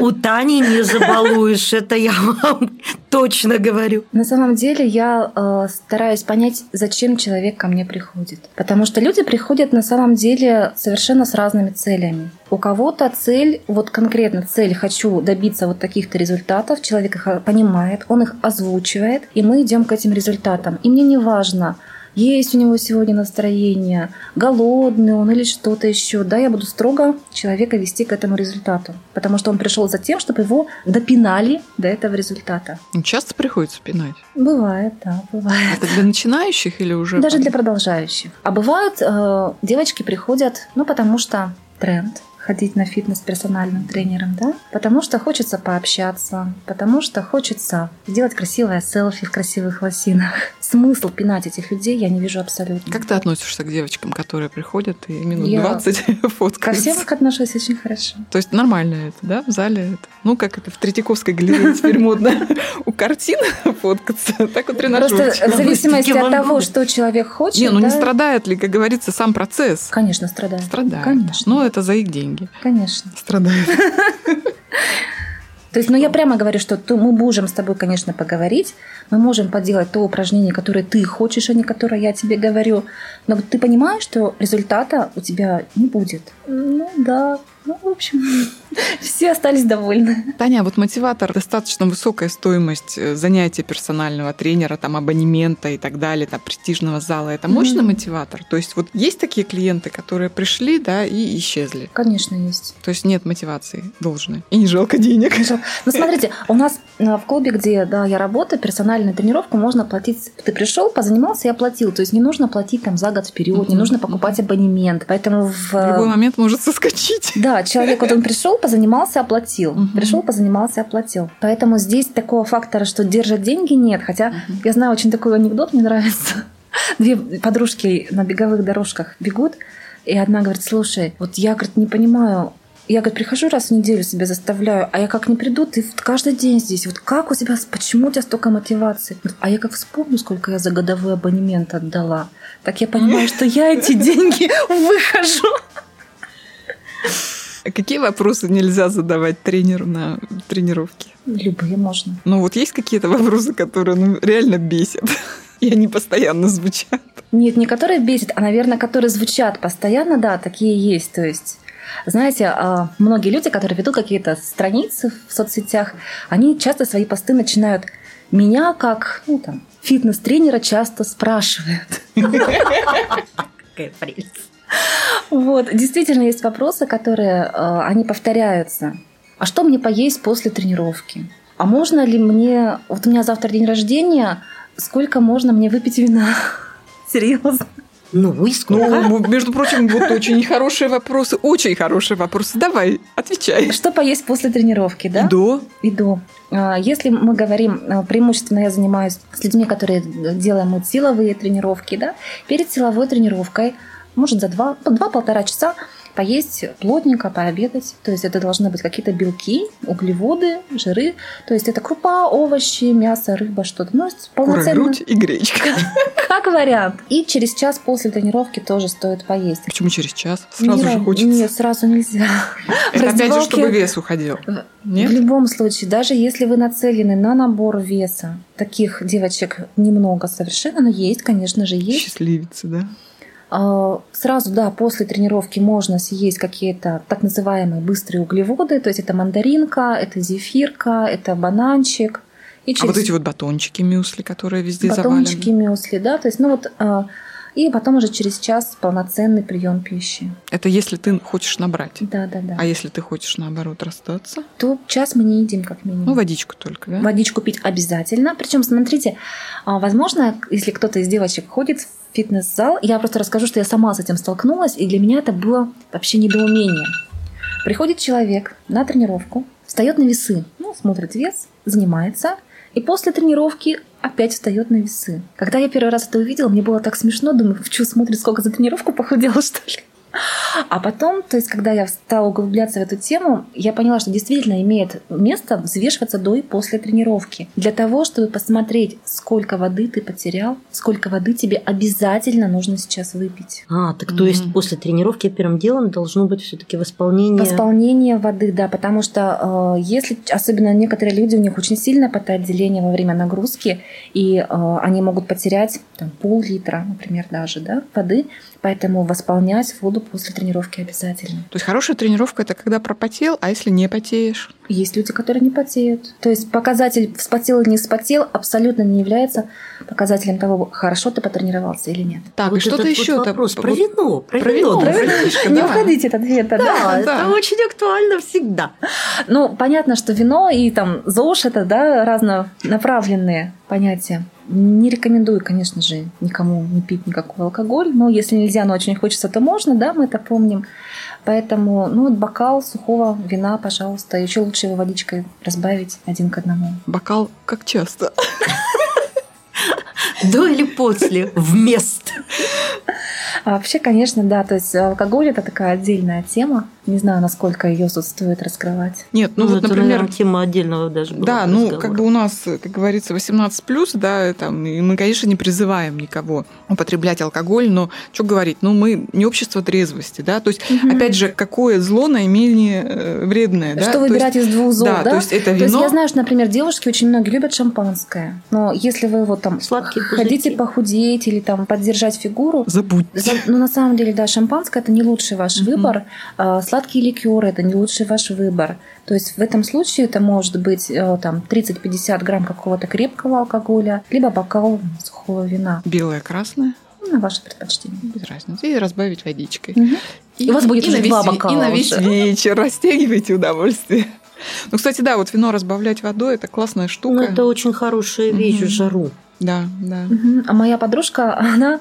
У Тани не забалуешь, это я вам точно говорю. На самом деле я э, стараюсь понять, зачем человек ко мне приходит. Потому что люди приходят на самом деле совершенно с разными целями. У кого-то цель, вот конкретно цель «хочу добиться вот таких-то результатов», человек их понимает, он их озвучивает, и мы идем к этим результатам. И мне не важно, есть у него сегодня настроение, голодный он или что-то еще, да, я буду строго человека вести к этому результату, потому что он пришел за тем, чтобы его допинали до этого результата. Ну, часто приходится пинать? Бывает, да, бывает. Это для начинающих или уже? Даже для продолжающих. А бывают э, девочки приходят, ну, потому что тренд, ходить на фитнес персональным тренером, да? Потому что хочется пообщаться, потому что хочется сделать красивое селфи в красивых лосинах. Смысл пинать этих людей я не вижу абсолютно. Как ты относишься к девочкам, которые приходят и минут я 20 фоткаются? Ко всем их отношусь очень хорошо. То есть нормально это, да, в зале это? Ну, как это в Третьяковской галерее теперь модно у картин фоткаться, так вот тренажерчик. Просто в зависимости от того, что человек хочет. Не, ну не страдает ли, как говорится, сам процесс? Конечно, страдает. Страдает. Конечно. Ну, это за их деньги. Конечно. Страдает. То есть, ну, я прямо говорю, что то мы можем с тобой, конечно, поговорить, мы можем поделать то упражнение, которое ты хочешь, а не которое я тебе говорю, но ты понимаешь, что результата у тебя не будет. Ну, да, ну, в общем, все остались довольны. Таня, вот мотиватор достаточно высокая стоимость э, занятия персонального тренера, там абонемента и так далее, там престижного зала. Это мощный mm-hmm. мотиватор? То есть вот есть такие клиенты, которые пришли, да, и исчезли? Конечно, есть. То есть нет мотивации должной. И не жалко денег. Не жалко. Ну, смотрите, у нас э, в клубе, где да, я работаю, персональную тренировку можно платить. Ты пришел, позанимался и оплатил. То есть не нужно платить там за год вперед, mm-hmm. не нужно покупать абонемент. Поэтому в... в любой момент может соскочить. Да, человек, вот он пришел, позанимался, оплатил. Угу. Пришел, позанимался, оплатил. Поэтому здесь такого фактора, что держат деньги, нет. Хотя угу. я знаю очень такой анекдот, мне нравится. Две подружки на беговых дорожках бегут, и одна говорит, слушай, вот я, говорит, не понимаю, я, говорит, прихожу раз в неделю себя заставляю, а я как не приду, ты каждый день здесь. Вот как у тебя, почему у тебя столько мотивации? А я как вспомню, сколько я за годовой абонемент отдала, так я понимаю, что я эти деньги выхожу. Какие вопросы нельзя задавать тренеру на тренировке? Любые можно. Ну вот есть какие-то вопросы, которые ну, реально бесят? И они постоянно звучат. Нет, не которые бесят, а, наверное, которые звучат постоянно, да, такие есть. То есть знаете, а, многие люди, которые ведут какие-то страницы в соцсетях, они часто свои посты начинают меня как ну, там, фитнес-тренера часто спрашивают. Какая прелесть. Вот, действительно есть вопросы, которые, э, они повторяются. А что мне поесть после тренировки? А можно ли мне... Вот у меня завтра день рождения, сколько можно мне выпить вина? Серьезно? Ну, и сколько? Ну, между прочим, вот очень хорошие вопросы, очень хорошие вопросы. Давай, отвечай. Что поесть после тренировки, да? И до. И до. А, если мы говорим, а, преимущественно я занимаюсь с людьми, которые делаем силовые тренировки, да, перед силовой тренировкой может за два, два-полтора часа поесть плотненько, пообедать. То есть это должны быть какие-то белки, углеводы, жиры. То есть это крупа, овощи, мясо, рыба, что-то. Ну, полноценно. грудь и гречка. Как вариант. И через час после тренировки тоже стоит поесть. Почему через час? Сразу же хочется. Нет, сразу нельзя. Это опять же, чтобы вес уходил. Нет? В любом случае, даже если вы нацелены на набор веса, таких девочек немного совершенно, но есть, конечно же, есть. Счастливицы, да? А, сразу, да, после тренировки можно съесть какие-то так называемые быстрые углеводы, то есть это мандаринка, это зефирка, это бананчик. И через... А вот эти вот батончики мюсли, которые везде батончики завалены. мюсли, да, то есть, ну вот, а, и потом уже через час полноценный прием пищи. Это если ты хочешь набрать. Да, да, да. А если ты хочешь наоборот расстаться? То час мы не едим как минимум. Ну водичку только, да? Водичку пить обязательно. Причем, смотрите, а, возможно, если кто-то из девочек ходит в фитнес-зал. Я просто расскажу, что я сама с этим столкнулась, и для меня это было вообще недоумение. Приходит человек на тренировку, встает на весы, ну, смотрит вес, занимается, и после тренировки опять встает на весы. Когда я первый раз это увидела, мне было так смешно, думаю, что смотрит, сколько за тренировку похудела, что ли. А потом, то есть, когда я стала углубляться в эту тему, я поняла, что действительно имеет место взвешиваться до и после тренировки. Для того, чтобы посмотреть, сколько воды ты потерял, сколько воды тебе обязательно нужно сейчас выпить. А, так то есть после тренировки первым делом должно быть все-таки восполнение. Восполнение воды, да, потому что э, если, особенно некоторые люди, у них очень сильное потоотделение во время нагрузки, и э, они могут потерять там, пол-литра, например, даже, да, воды, Поэтому восполнять воду после тренировки обязательно. То есть хорошая тренировка это когда пропотел, а если не потеешь? Есть люди, которые не потеют. То есть показатель вспотел или не вспотел абсолютно не является показателем того, хорошо ты потренировался или нет. Так, вот и что-то еще. Вот вопрос про вино. Про, про вино. Про вино. Не уходите от ответа. Да, это очень актуально всегда. Ну, понятно, что вино и там ЗОЖ это да, разнонаправленные понятия. Не рекомендую, конечно же, никому не пить никакой алкоголь, но если нельзя, но очень хочется, то можно, да, мы это помним. Поэтому, ну, бокал сухого вина, пожалуйста. Еще лучше его водичкой разбавить один к одному. Бокал как часто? До или после? Вместо? А вообще, конечно, да, то есть алкоголь это такая отдельная тема. Не знаю, насколько ее тут стоит раскрывать. Нет, ну, Ну, вот, это, например, наверное, тема отдельного даже была Да, ну, разговора. как бы у нас, как говорится, 18 плюс, да, там, и мы, конечно, не призываем никого употреблять алкоголь, но что говорить, ну, мы не общество трезвости, да, то есть, опять же, какое зло наименее э, вредное, да? Что То выбирать есть- из двух зол, да, да? то есть это То есть вино. я знаю, что, например, девушки очень многие любят шампанское, но если вы вот там Сладкие хотите похудеть или там поддержать фигуру, Забудь. За- Ну, на самом деле, да, шампанское это не лучший ваш Мгм. выбор. А, Сладкие ликеры это не лучший ваш выбор. То есть в этом случае это может быть э, там 30-50 грамм какого-то крепкого алкоголя, либо бокал сухого вина. Белое, красное, Ну, на ваше предпочтение. без разницы, и разбавить водичкой. Мгм. И у вас будет уже на весь два бокала И на весь уже. вечер растягивайте удовольствие. Ну, кстати, да, вот вино разбавлять водой – это классная штука. Ну, это очень хорошая вещь Мгм. в жару. Да, да. Мгм. А моя подружка, она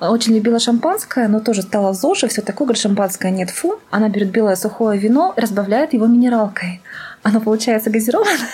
очень любила шампанское, но тоже стала ЗОЖ, и все такое, говорит, шампанское нет, фу. Она берет белое сухое вино и разбавляет его минералкой. Оно получается газированное.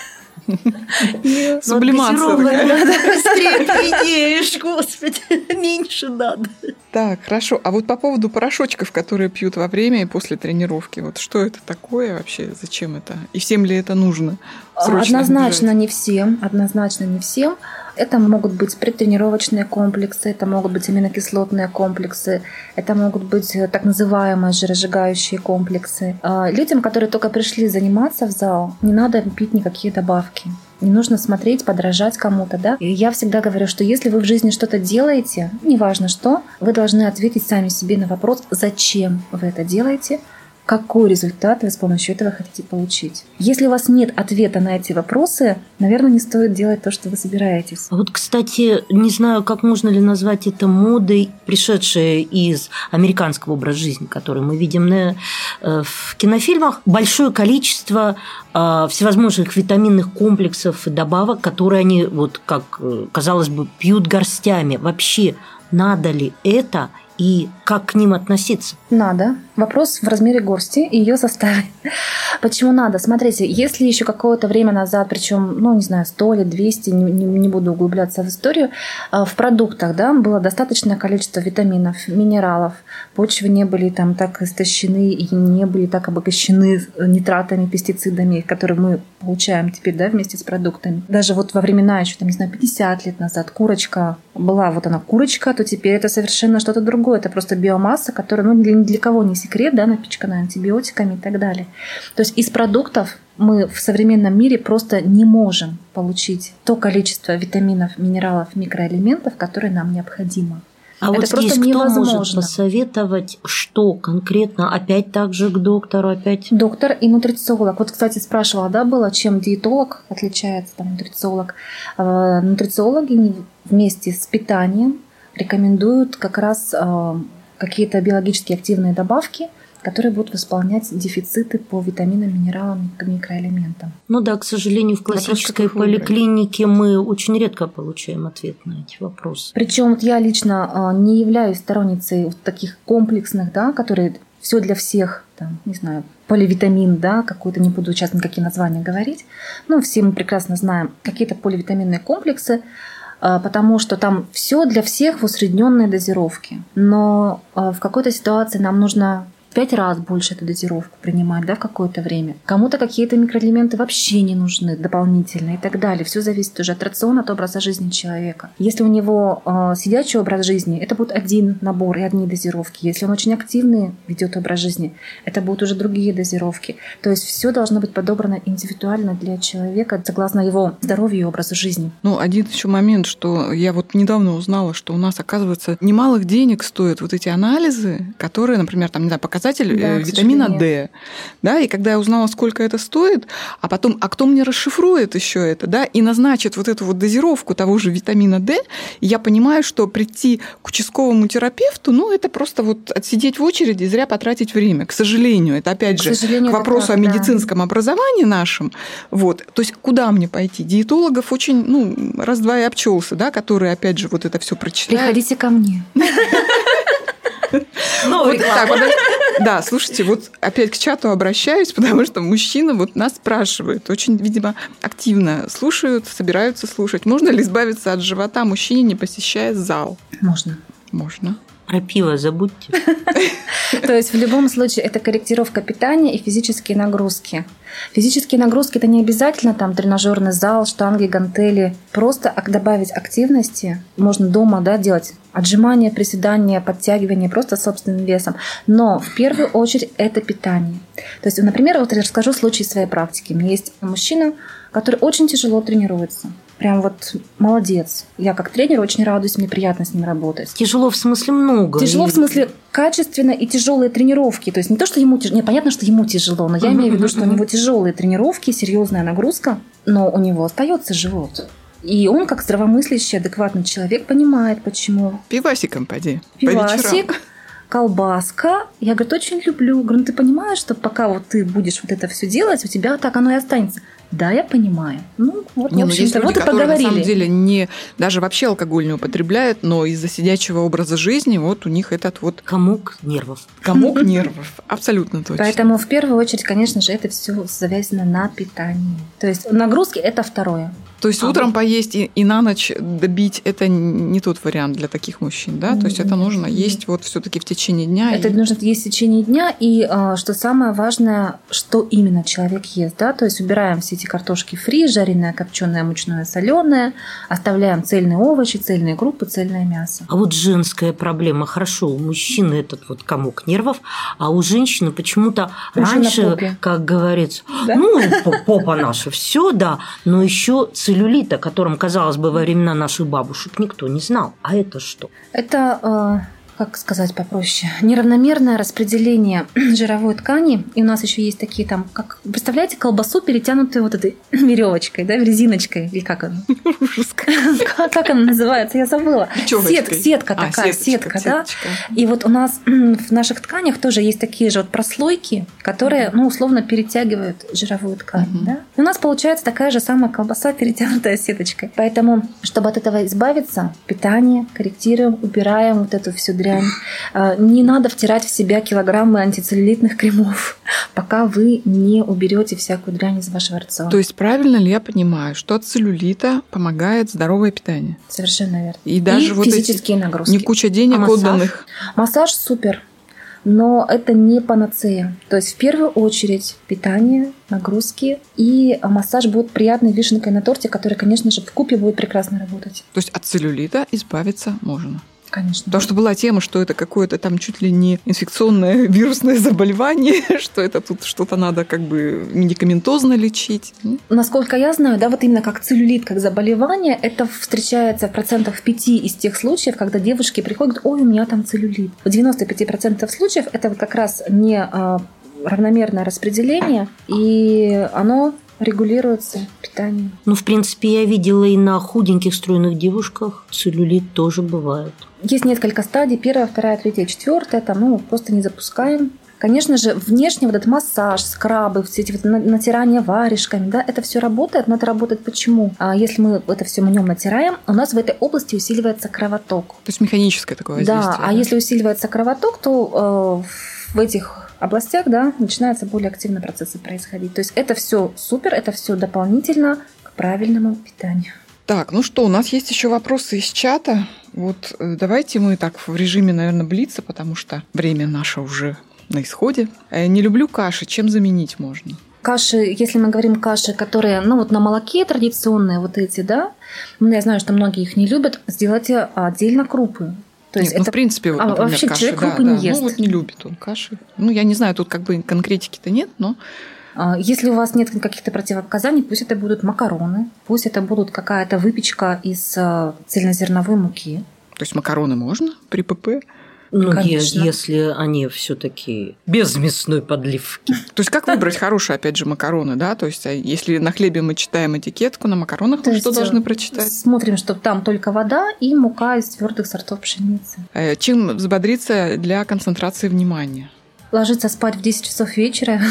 Сублимация. Быстрее приедешь, господи, меньше надо. Так, хорошо. А вот по поводу порошочков, которые пьют во время и после тренировки, вот что это такое вообще? Зачем это? И всем ли это нужно? Однозначно не всем, однозначно не всем. Это могут быть предтренировочные комплексы, это могут быть аминокислотные комплексы, это могут быть э, так называемые жиросжигающие комплексы. А, Людям, которые только пришли заниматься в зал, не надо пить никакие добавки. Не нужно смотреть, подражать кому-то, да. И я всегда говорю, что если вы в жизни что-то делаете, неважно что, вы должны ответить сами себе на вопрос, зачем вы это делаете, какой результат вы с помощью этого хотите получить. Если у вас нет ответа на эти вопросы, наверное, не стоит делать то, что вы собираетесь. А вот, кстати, не знаю, как можно ли назвать это модой, пришедшей из американского образа жизни, который мы видим на, э, в кинофильмах. Большое количество э, всевозможных витаминных комплексов и добавок, которые они, вот как э, казалось бы, пьют горстями. Вообще, надо ли это и как к ним относиться? Надо. Вопрос в размере горсти и ее составе. Почему надо? Смотрите, если еще какое-то время назад, причем, ну, не знаю, 100 или 200, не, не- не буду углубляться в историю, а, в продуктах, да, было достаточное количество витаминов, минералов, почвы не были там так истощены и не были так обогащены нитратами, пестицидами, которые мы получаем теперь, да, вместе с продуктами. Даже вот во времена еще, там, не знаю, 50 лет назад курочка была, вот она курочка, то теперь это совершенно что-то другое. Это просто биомасса, которая, ну, для, ни для кого не секрет, да, напичкана антибиотиками и так далее. То есть из продуктов мы в современном мире просто не можем получить то количество витаминов, минералов, микроэлементов, которые нам необходимо. А Это вот просто здесь кто может невозможно. посоветовать, что конкретно? Опять так же к доктору, опять Доктор и нутрициолог. Вот, кстати, спрашивала, да, было, чем диетолог отличается, там, нутрициолог. Э, Нутрициологи не- вместе с питанием рекомендуют как раз э, какие-то биологически активные добавки, которые будут восполнять дефициты по витаминам, минералам, микроэлементам. Ну да, к сожалению, в Вопрос, классической выбрать. поликлинике мы очень редко получаем ответ на эти вопросы. Причем вот я лично э, не являюсь сторонницей вот таких комплексных, да, которые все для всех, там, не знаю, поливитамин, да, какой-то, не буду сейчас никакие названия говорить. Ну, все мы прекрасно знаем какие-то поливитаминные комплексы, потому что там все для всех в усредненной дозировке. Но э, в какой-то ситуации нам нужно пять раз больше эту дозировку принимать да, в какое-то время. Кому-то какие-то микроэлементы вообще не нужны дополнительно и так далее. Все зависит уже от рациона, от образа жизни человека. Если у него э, сидячий образ жизни, это будет один набор и одни дозировки. Если он очень активный ведет образ жизни, это будут уже другие дозировки. То есть все должно быть подобрано индивидуально для человека, согласно его здоровью и образу жизни. Ну, один еще момент, что я вот недавно узнала, что у нас, оказывается, немалых денег стоят вот эти анализы, которые, например, там, не знаю, показатель Да, э, витамина. D. Да, и когда я узнала, сколько это стоит, а потом, а кто мне расшифрует еще это, да, и назначит вот эту вот дозировку того же витамина D, я понимаю, что прийти к участковому терапевту, ну, это просто вот отсидеть в очереди и зря потратить время. К сожалению, это опять К же к вопросу так, о да. медицинском образовании нашем. Вот. То есть куда мне пойти? Диетологов очень, ну, раз-два и обчелся, да, которые, опять же, вот это все прочитают. Приходите ко мне. Вот так. Да, слушайте, вот опять к чату обращаюсь, потому что мужчины вот нас спрашивают, очень, видимо, активно слушают, собираются слушать. Можно ли избавиться от живота мужчине, не посещая зал? Можно. Можно. Про пиво забудьте. То есть в любом случае это корректировка питания и физические нагрузки. Физические нагрузки это не обязательно там тренажерный зал, штанги, гантели. Просто добавить активности можно дома да, делать отжимания, приседания, подтягивания просто собственным весом. Но в первую очередь это питание. То есть, например, вот я расскажу случай своей практики. У меня есть мужчина, который очень тяжело тренируется. Прям вот молодец. Я как тренер очень радуюсь, мне приятно с ним работать. Тяжело в смысле много. Тяжело в смысле качественно и тяжелые тренировки. То есть не то, что ему тяжело. Не, понятно, что ему тяжело, но я имею в виду, что у него тяжелые тренировки, серьезная нагрузка, но у него остается живот. И он, как здравомыслящий, адекватный человек, понимает, почему. Пивасиком поди. Пивасик, колбаска. Я, говорит, очень люблю. Говорю, ну ты понимаешь, что пока вот ты будешь вот это все делать, у тебя так оно и останется. Да, я понимаю. Ну, вот, не, в ну, есть общем-то, люди, вот и которые поговорили. на самом деле не, даже вообще алкоголь не употребляют, но из-за сидячего образа жизни вот у них этот вот Комок нервов. комок нервов. Абсолютно точно. Поэтому в первую очередь, конечно же, это все завязано на питании. То есть нагрузки это второе. То есть А утром поесть и, и на ночь добить это не тот вариант для таких мужчин, да? То есть это нужно есть вот все-таки в течение дня. Это и- нужно есть в течение дня. И а, что самое важное, что именно человек ест. Да? То есть убираем все эти картошки фри, жареное, копченое, мучное, соленое, оставляем цельные овощи, цельные группы, цельное мясо. А вот женская проблема. Хорошо, у мужчины этот вот комок нервов, а у женщины почему-то раньше, как говорится, Да? ну, по- попа наша, все, да, но еще целлюлит, о котором, казалось бы, во времена наших бабушек никто не знал. А это что? Это, а, как сказать попроще, неравномерное распределение жировой ткани. И у нас еще есть такие там, как, представляете, колбасу, перетянутую вот этой веревочкой, да, резиночкой, или как она? Как она называется? Я забыла. Сетка, А, такая, сетка, да. И вот у нас в наших тканях тоже есть такие же вот прослойки, которые, ну, условно перетягивают жировую ткань. Да? И у нас получается такая же самая колбаса, перетянутая сеточкой. Поэтому, чтобы от этого избавиться, питание корректируем, убираем вот эту всю дрянь. А, Не надо втирать в себя килограммы антицеллюлитных кремов, пока вы не уберете всякую дрянь из вашего рациона. То есть правильно ли я понимаю, что от целлюлита помогает здоровое питание? Совершенно верно. И даже вот эти физические нагрузки. не куча денег А массаж? отданных. Массаж супер, но это не панацея. То есть в первую очередь питание, нагрузки и массаж будет приятной вишенкой на торте, которая, конечно же, в купе будет прекрасно работать. То есть от целлюлита избавиться можно. Конечно. Потому что была тема, что это какое-то там чуть ли не инфекционное вирусное заболевание, что это тут что-то надо как бы медикаментозно лечить. Ну, Насколько я знаю, да, вот именно как целлюлит, как заболевание, это встречается в процентах 5 из тех случаев, когда девушки приходят, ой, у меня там целлюлит. В 95% случаев это вот как раз не а, равномерное распределение, и оно регулируется питанием. Ну, в принципе, я видела и на худеньких, стройных девушках целлюлит тоже бывает. Есть несколько стадий. Первая, вторая, третья, четвертая. Там, ну, просто не запускаем. Конечно же, внешне вот этот массаж, скрабы, все эти вот на- натирания варежками, да, это все работает, но это работает почему? А если мы это все на нем натираем, у нас в этой области усиливается кровоток. То есть механическое такое Да, воздействие. а если усиливается кровоток, то э, в этих областях, да, начинаются более активные процессы происходить. То есть это все супер, это все дополнительно к правильному питанию. Так, ну что, у нас есть еще вопросы из чата. Вот э, давайте мы так в режиме, наверное, блица, потому что время наше уже на исходе. Э, Не люблю каши, чем заменить можно? Каши, если мы говорим каши, которые, ну вот на молоке традиционные вот эти, да, ну, я знаю, что многие их не любят, сделайте отдельно крупы. То есть Нет, ну, это в принципе, вот, А, например, вообще каши, человек да, да. не ест. Ну, вот не любит он каши. Ну, я не знаю, тут как бы конкретики-то нет, но А, Если у вас нет каких-то противопоказаний, пусть это будут макароны, пусть это будут какая-то выпечка из а, цельнозерновой муки. то есть макароны можно при ПП. Ну, е- Конечно. если они все-таки без мясной подливки. То есть как выбрать хорошие, опять же, макароны, да? То есть а если на хлебе мы читаем этикетку, на макаронах мы что должны э, прочитать? Смотрим, чтобы там только вода и мука из твердых сортов пшеницы. Э, Чем взбодриться для концентрации внимания? Ложиться спать в 10 часов вечера,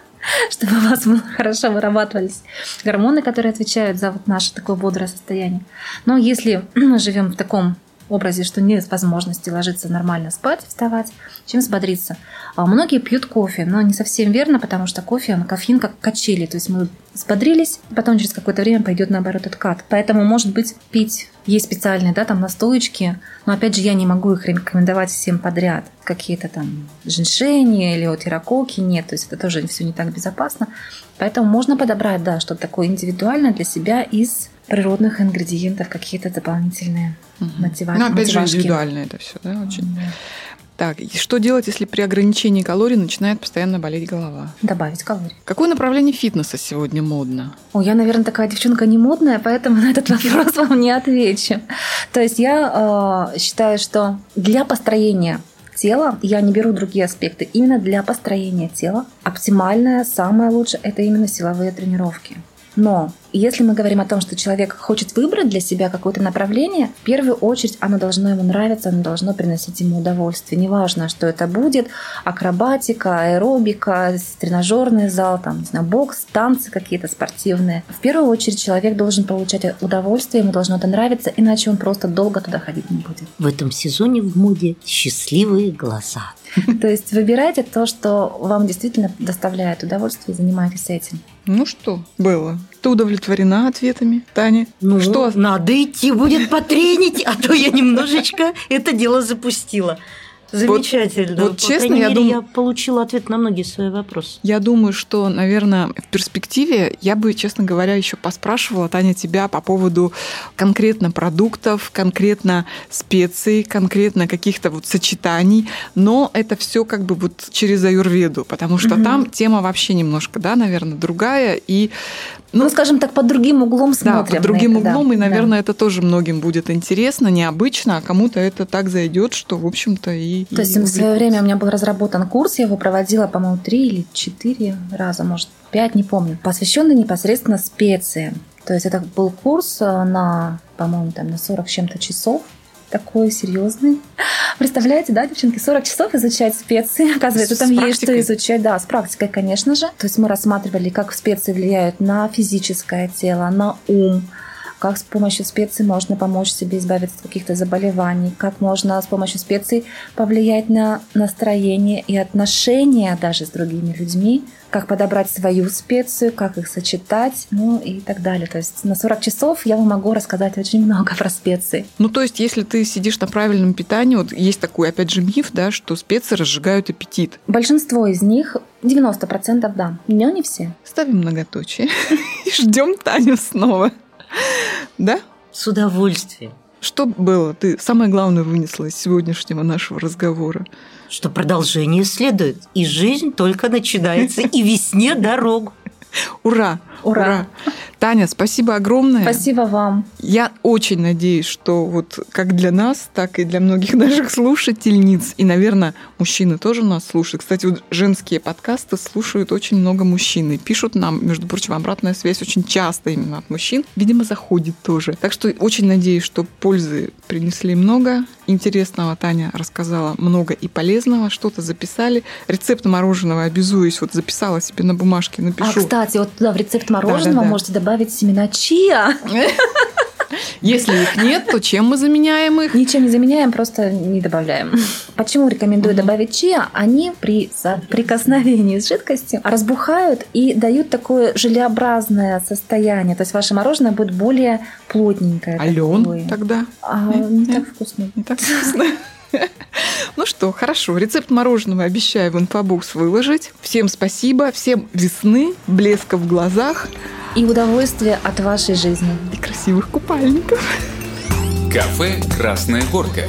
чтобы у вас хорошо вырабатывались гормоны, которые отвечают за вот наше такое бодрое состояние. Но если мы живем в таком образе, что нет возможности ложиться нормально спать, вставать, чем взбодриться. А многие пьют кофе, но не совсем верно, потому что кофе, он кофеин как качели, то есть мы взбодрились, потом через какое-то время пойдет наоборот откат. Поэтому, может быть, пить есть специальные, да, там настоечки, но опять же я не могу их рекомендовать всем подряд. Какие-то там женьшени или вот иракоки, нет, то есть это тоже все не так безопасно. Поэтому можно подобрать, да, что-то такое индивидуальное для себя из природных ингредиентов, какие-то дополнительные угу. мотивации. Ну, опять же, индивидуально это все, да, очень. Да. Так, и что делать, если при ограничении калорий начинает постоянно болеть голова? Добавить калорий. Какое направление фитнеса сегодня модно? О, я, наверное, такая девчонка не модная, поэтому на этот вопрос вам не отвечу. То есть я э, считаю, что для построения тела я не беру другие аспекты. Именно для построения тела оптимальное, самое лучшее – это именно силовые тренировки. Но если мы говорим о том, что человек хочет выбрать для себя какое-то направление, в первую очередь оно должно ему нравиться, оно должно приносить ему удовольствие. Неважно, что это будет, акробатика, аэробика, тренажерный зал, там, не знаю, бокс, танцы какие-то спортивные. В первую очередь человек должен получать удовольствие, ему должно это нравиться, иначе он просто долго туда ходить не будет. В этом сезоне в моде счастливые глаза. То есть выбирайте то, что вам действительно доставляет удовольствие, и занимайтесь этим. Ну что, было? Ты удовлетворена ответами, Таня? Ну, что? Надо идти будет потренить, а то я немножечко это дело запустила. Замечательно. Вот, вот честно, я думаю, я получила ответ на многие свои вопросы. Я думаю, что, наверное, в перспективе я бы, честно говоря, еще поспрашивала, Таня, тебя по поводу конкретно продуктов, конкретно специй, конкретно каких-то вот сочетаний, но это все как бы вот через аюрведу, потому что угу. там тема вообще немножко, да, наверное, другая, и ну, скажем так, под другим углом смотрим. Да, под другим это, углом, да. и, наверное, да. это тоже многим будет интересно, необычно, а кому-то это так зайдет, что, в общем-то, и... То есть в свое время у меня был разработан курс, я его проводила, по-моему, три или четыре раза, может, пять, не помню, посвященный непосредственно специям. То есть это был курс э, на, по-моему, там на 40 с чем-то часов, такой серьезный. Представляете, да, девчонки, 40 часов изучать специи. Оказывается, с там практикой. есть что изучать. Да, с практикой, конечно же. То есть мы рассматривали, как специи влияют на физическое тело, на ум, как с помощью специй можно помочь себе избавиться от каких-то заболеваний, как можно с помощью специй повлиять на настроение и отношения даже с другими людьми, как подобрать свою специю, как их сочетать, ну и так далее. То есть на 40 часов я вам могу рассказать очень много про специи. Ну, то есть, если ты сидишь на правильном питании, вот есть такой, опять же, миф, да, что специи разжигают аппетит. Большинство из них 90% да, но не все. Ставим многоточие и ждем Таню снова. Да? С удовольствием. Что было? Ты самое главное вынесла из сегодняшнего нашего разговора. Что продолжение следует, и жизнь только начинается, и весне дорогу. Ура! Ура! Ура! Таня, спасибо огромное. Спасибо вам. Я очень надеюсь, что вот как для нас, так и для многих наших слушательниц, и, наверное, мужчины тоже нас слушают. Кстати, вот женские подкасты слушают очень много мужчин. И пишут нам, между прочим, обратная связь очень часто именно от мужчин. Видимо, заходит тоже. Так что очень надеюсь, что пользы принесли много. Интересного Таня рассказала много и полезного. Что-то записали. Рецепт мороженого, обязуюсь, вот записала себе на бумажке, напишу. А, кстати, вот туда в рецепт мороженого да, да, можете добавить семена чиа. Если их нет, то чем мы заменяем их? Ничем не заменяем, просто не добавляем. Почему рекомендую угу. добавить чиа? Они при прикосновении с жидкостью разбухают и дают такое желеобразное состояние. То есть ваше мороженое будет более плотненькое. А лен тогда? А, не, не так вкусно. Не так вкусно. Ну что, хорошо. Рецепт мороженого обещаю в инфобокс выложить. Всем спасибо. Всем весны, блеска в глазах. И удовольствия от вашей жизни. И красивых купальников. Кафе «Красная горка».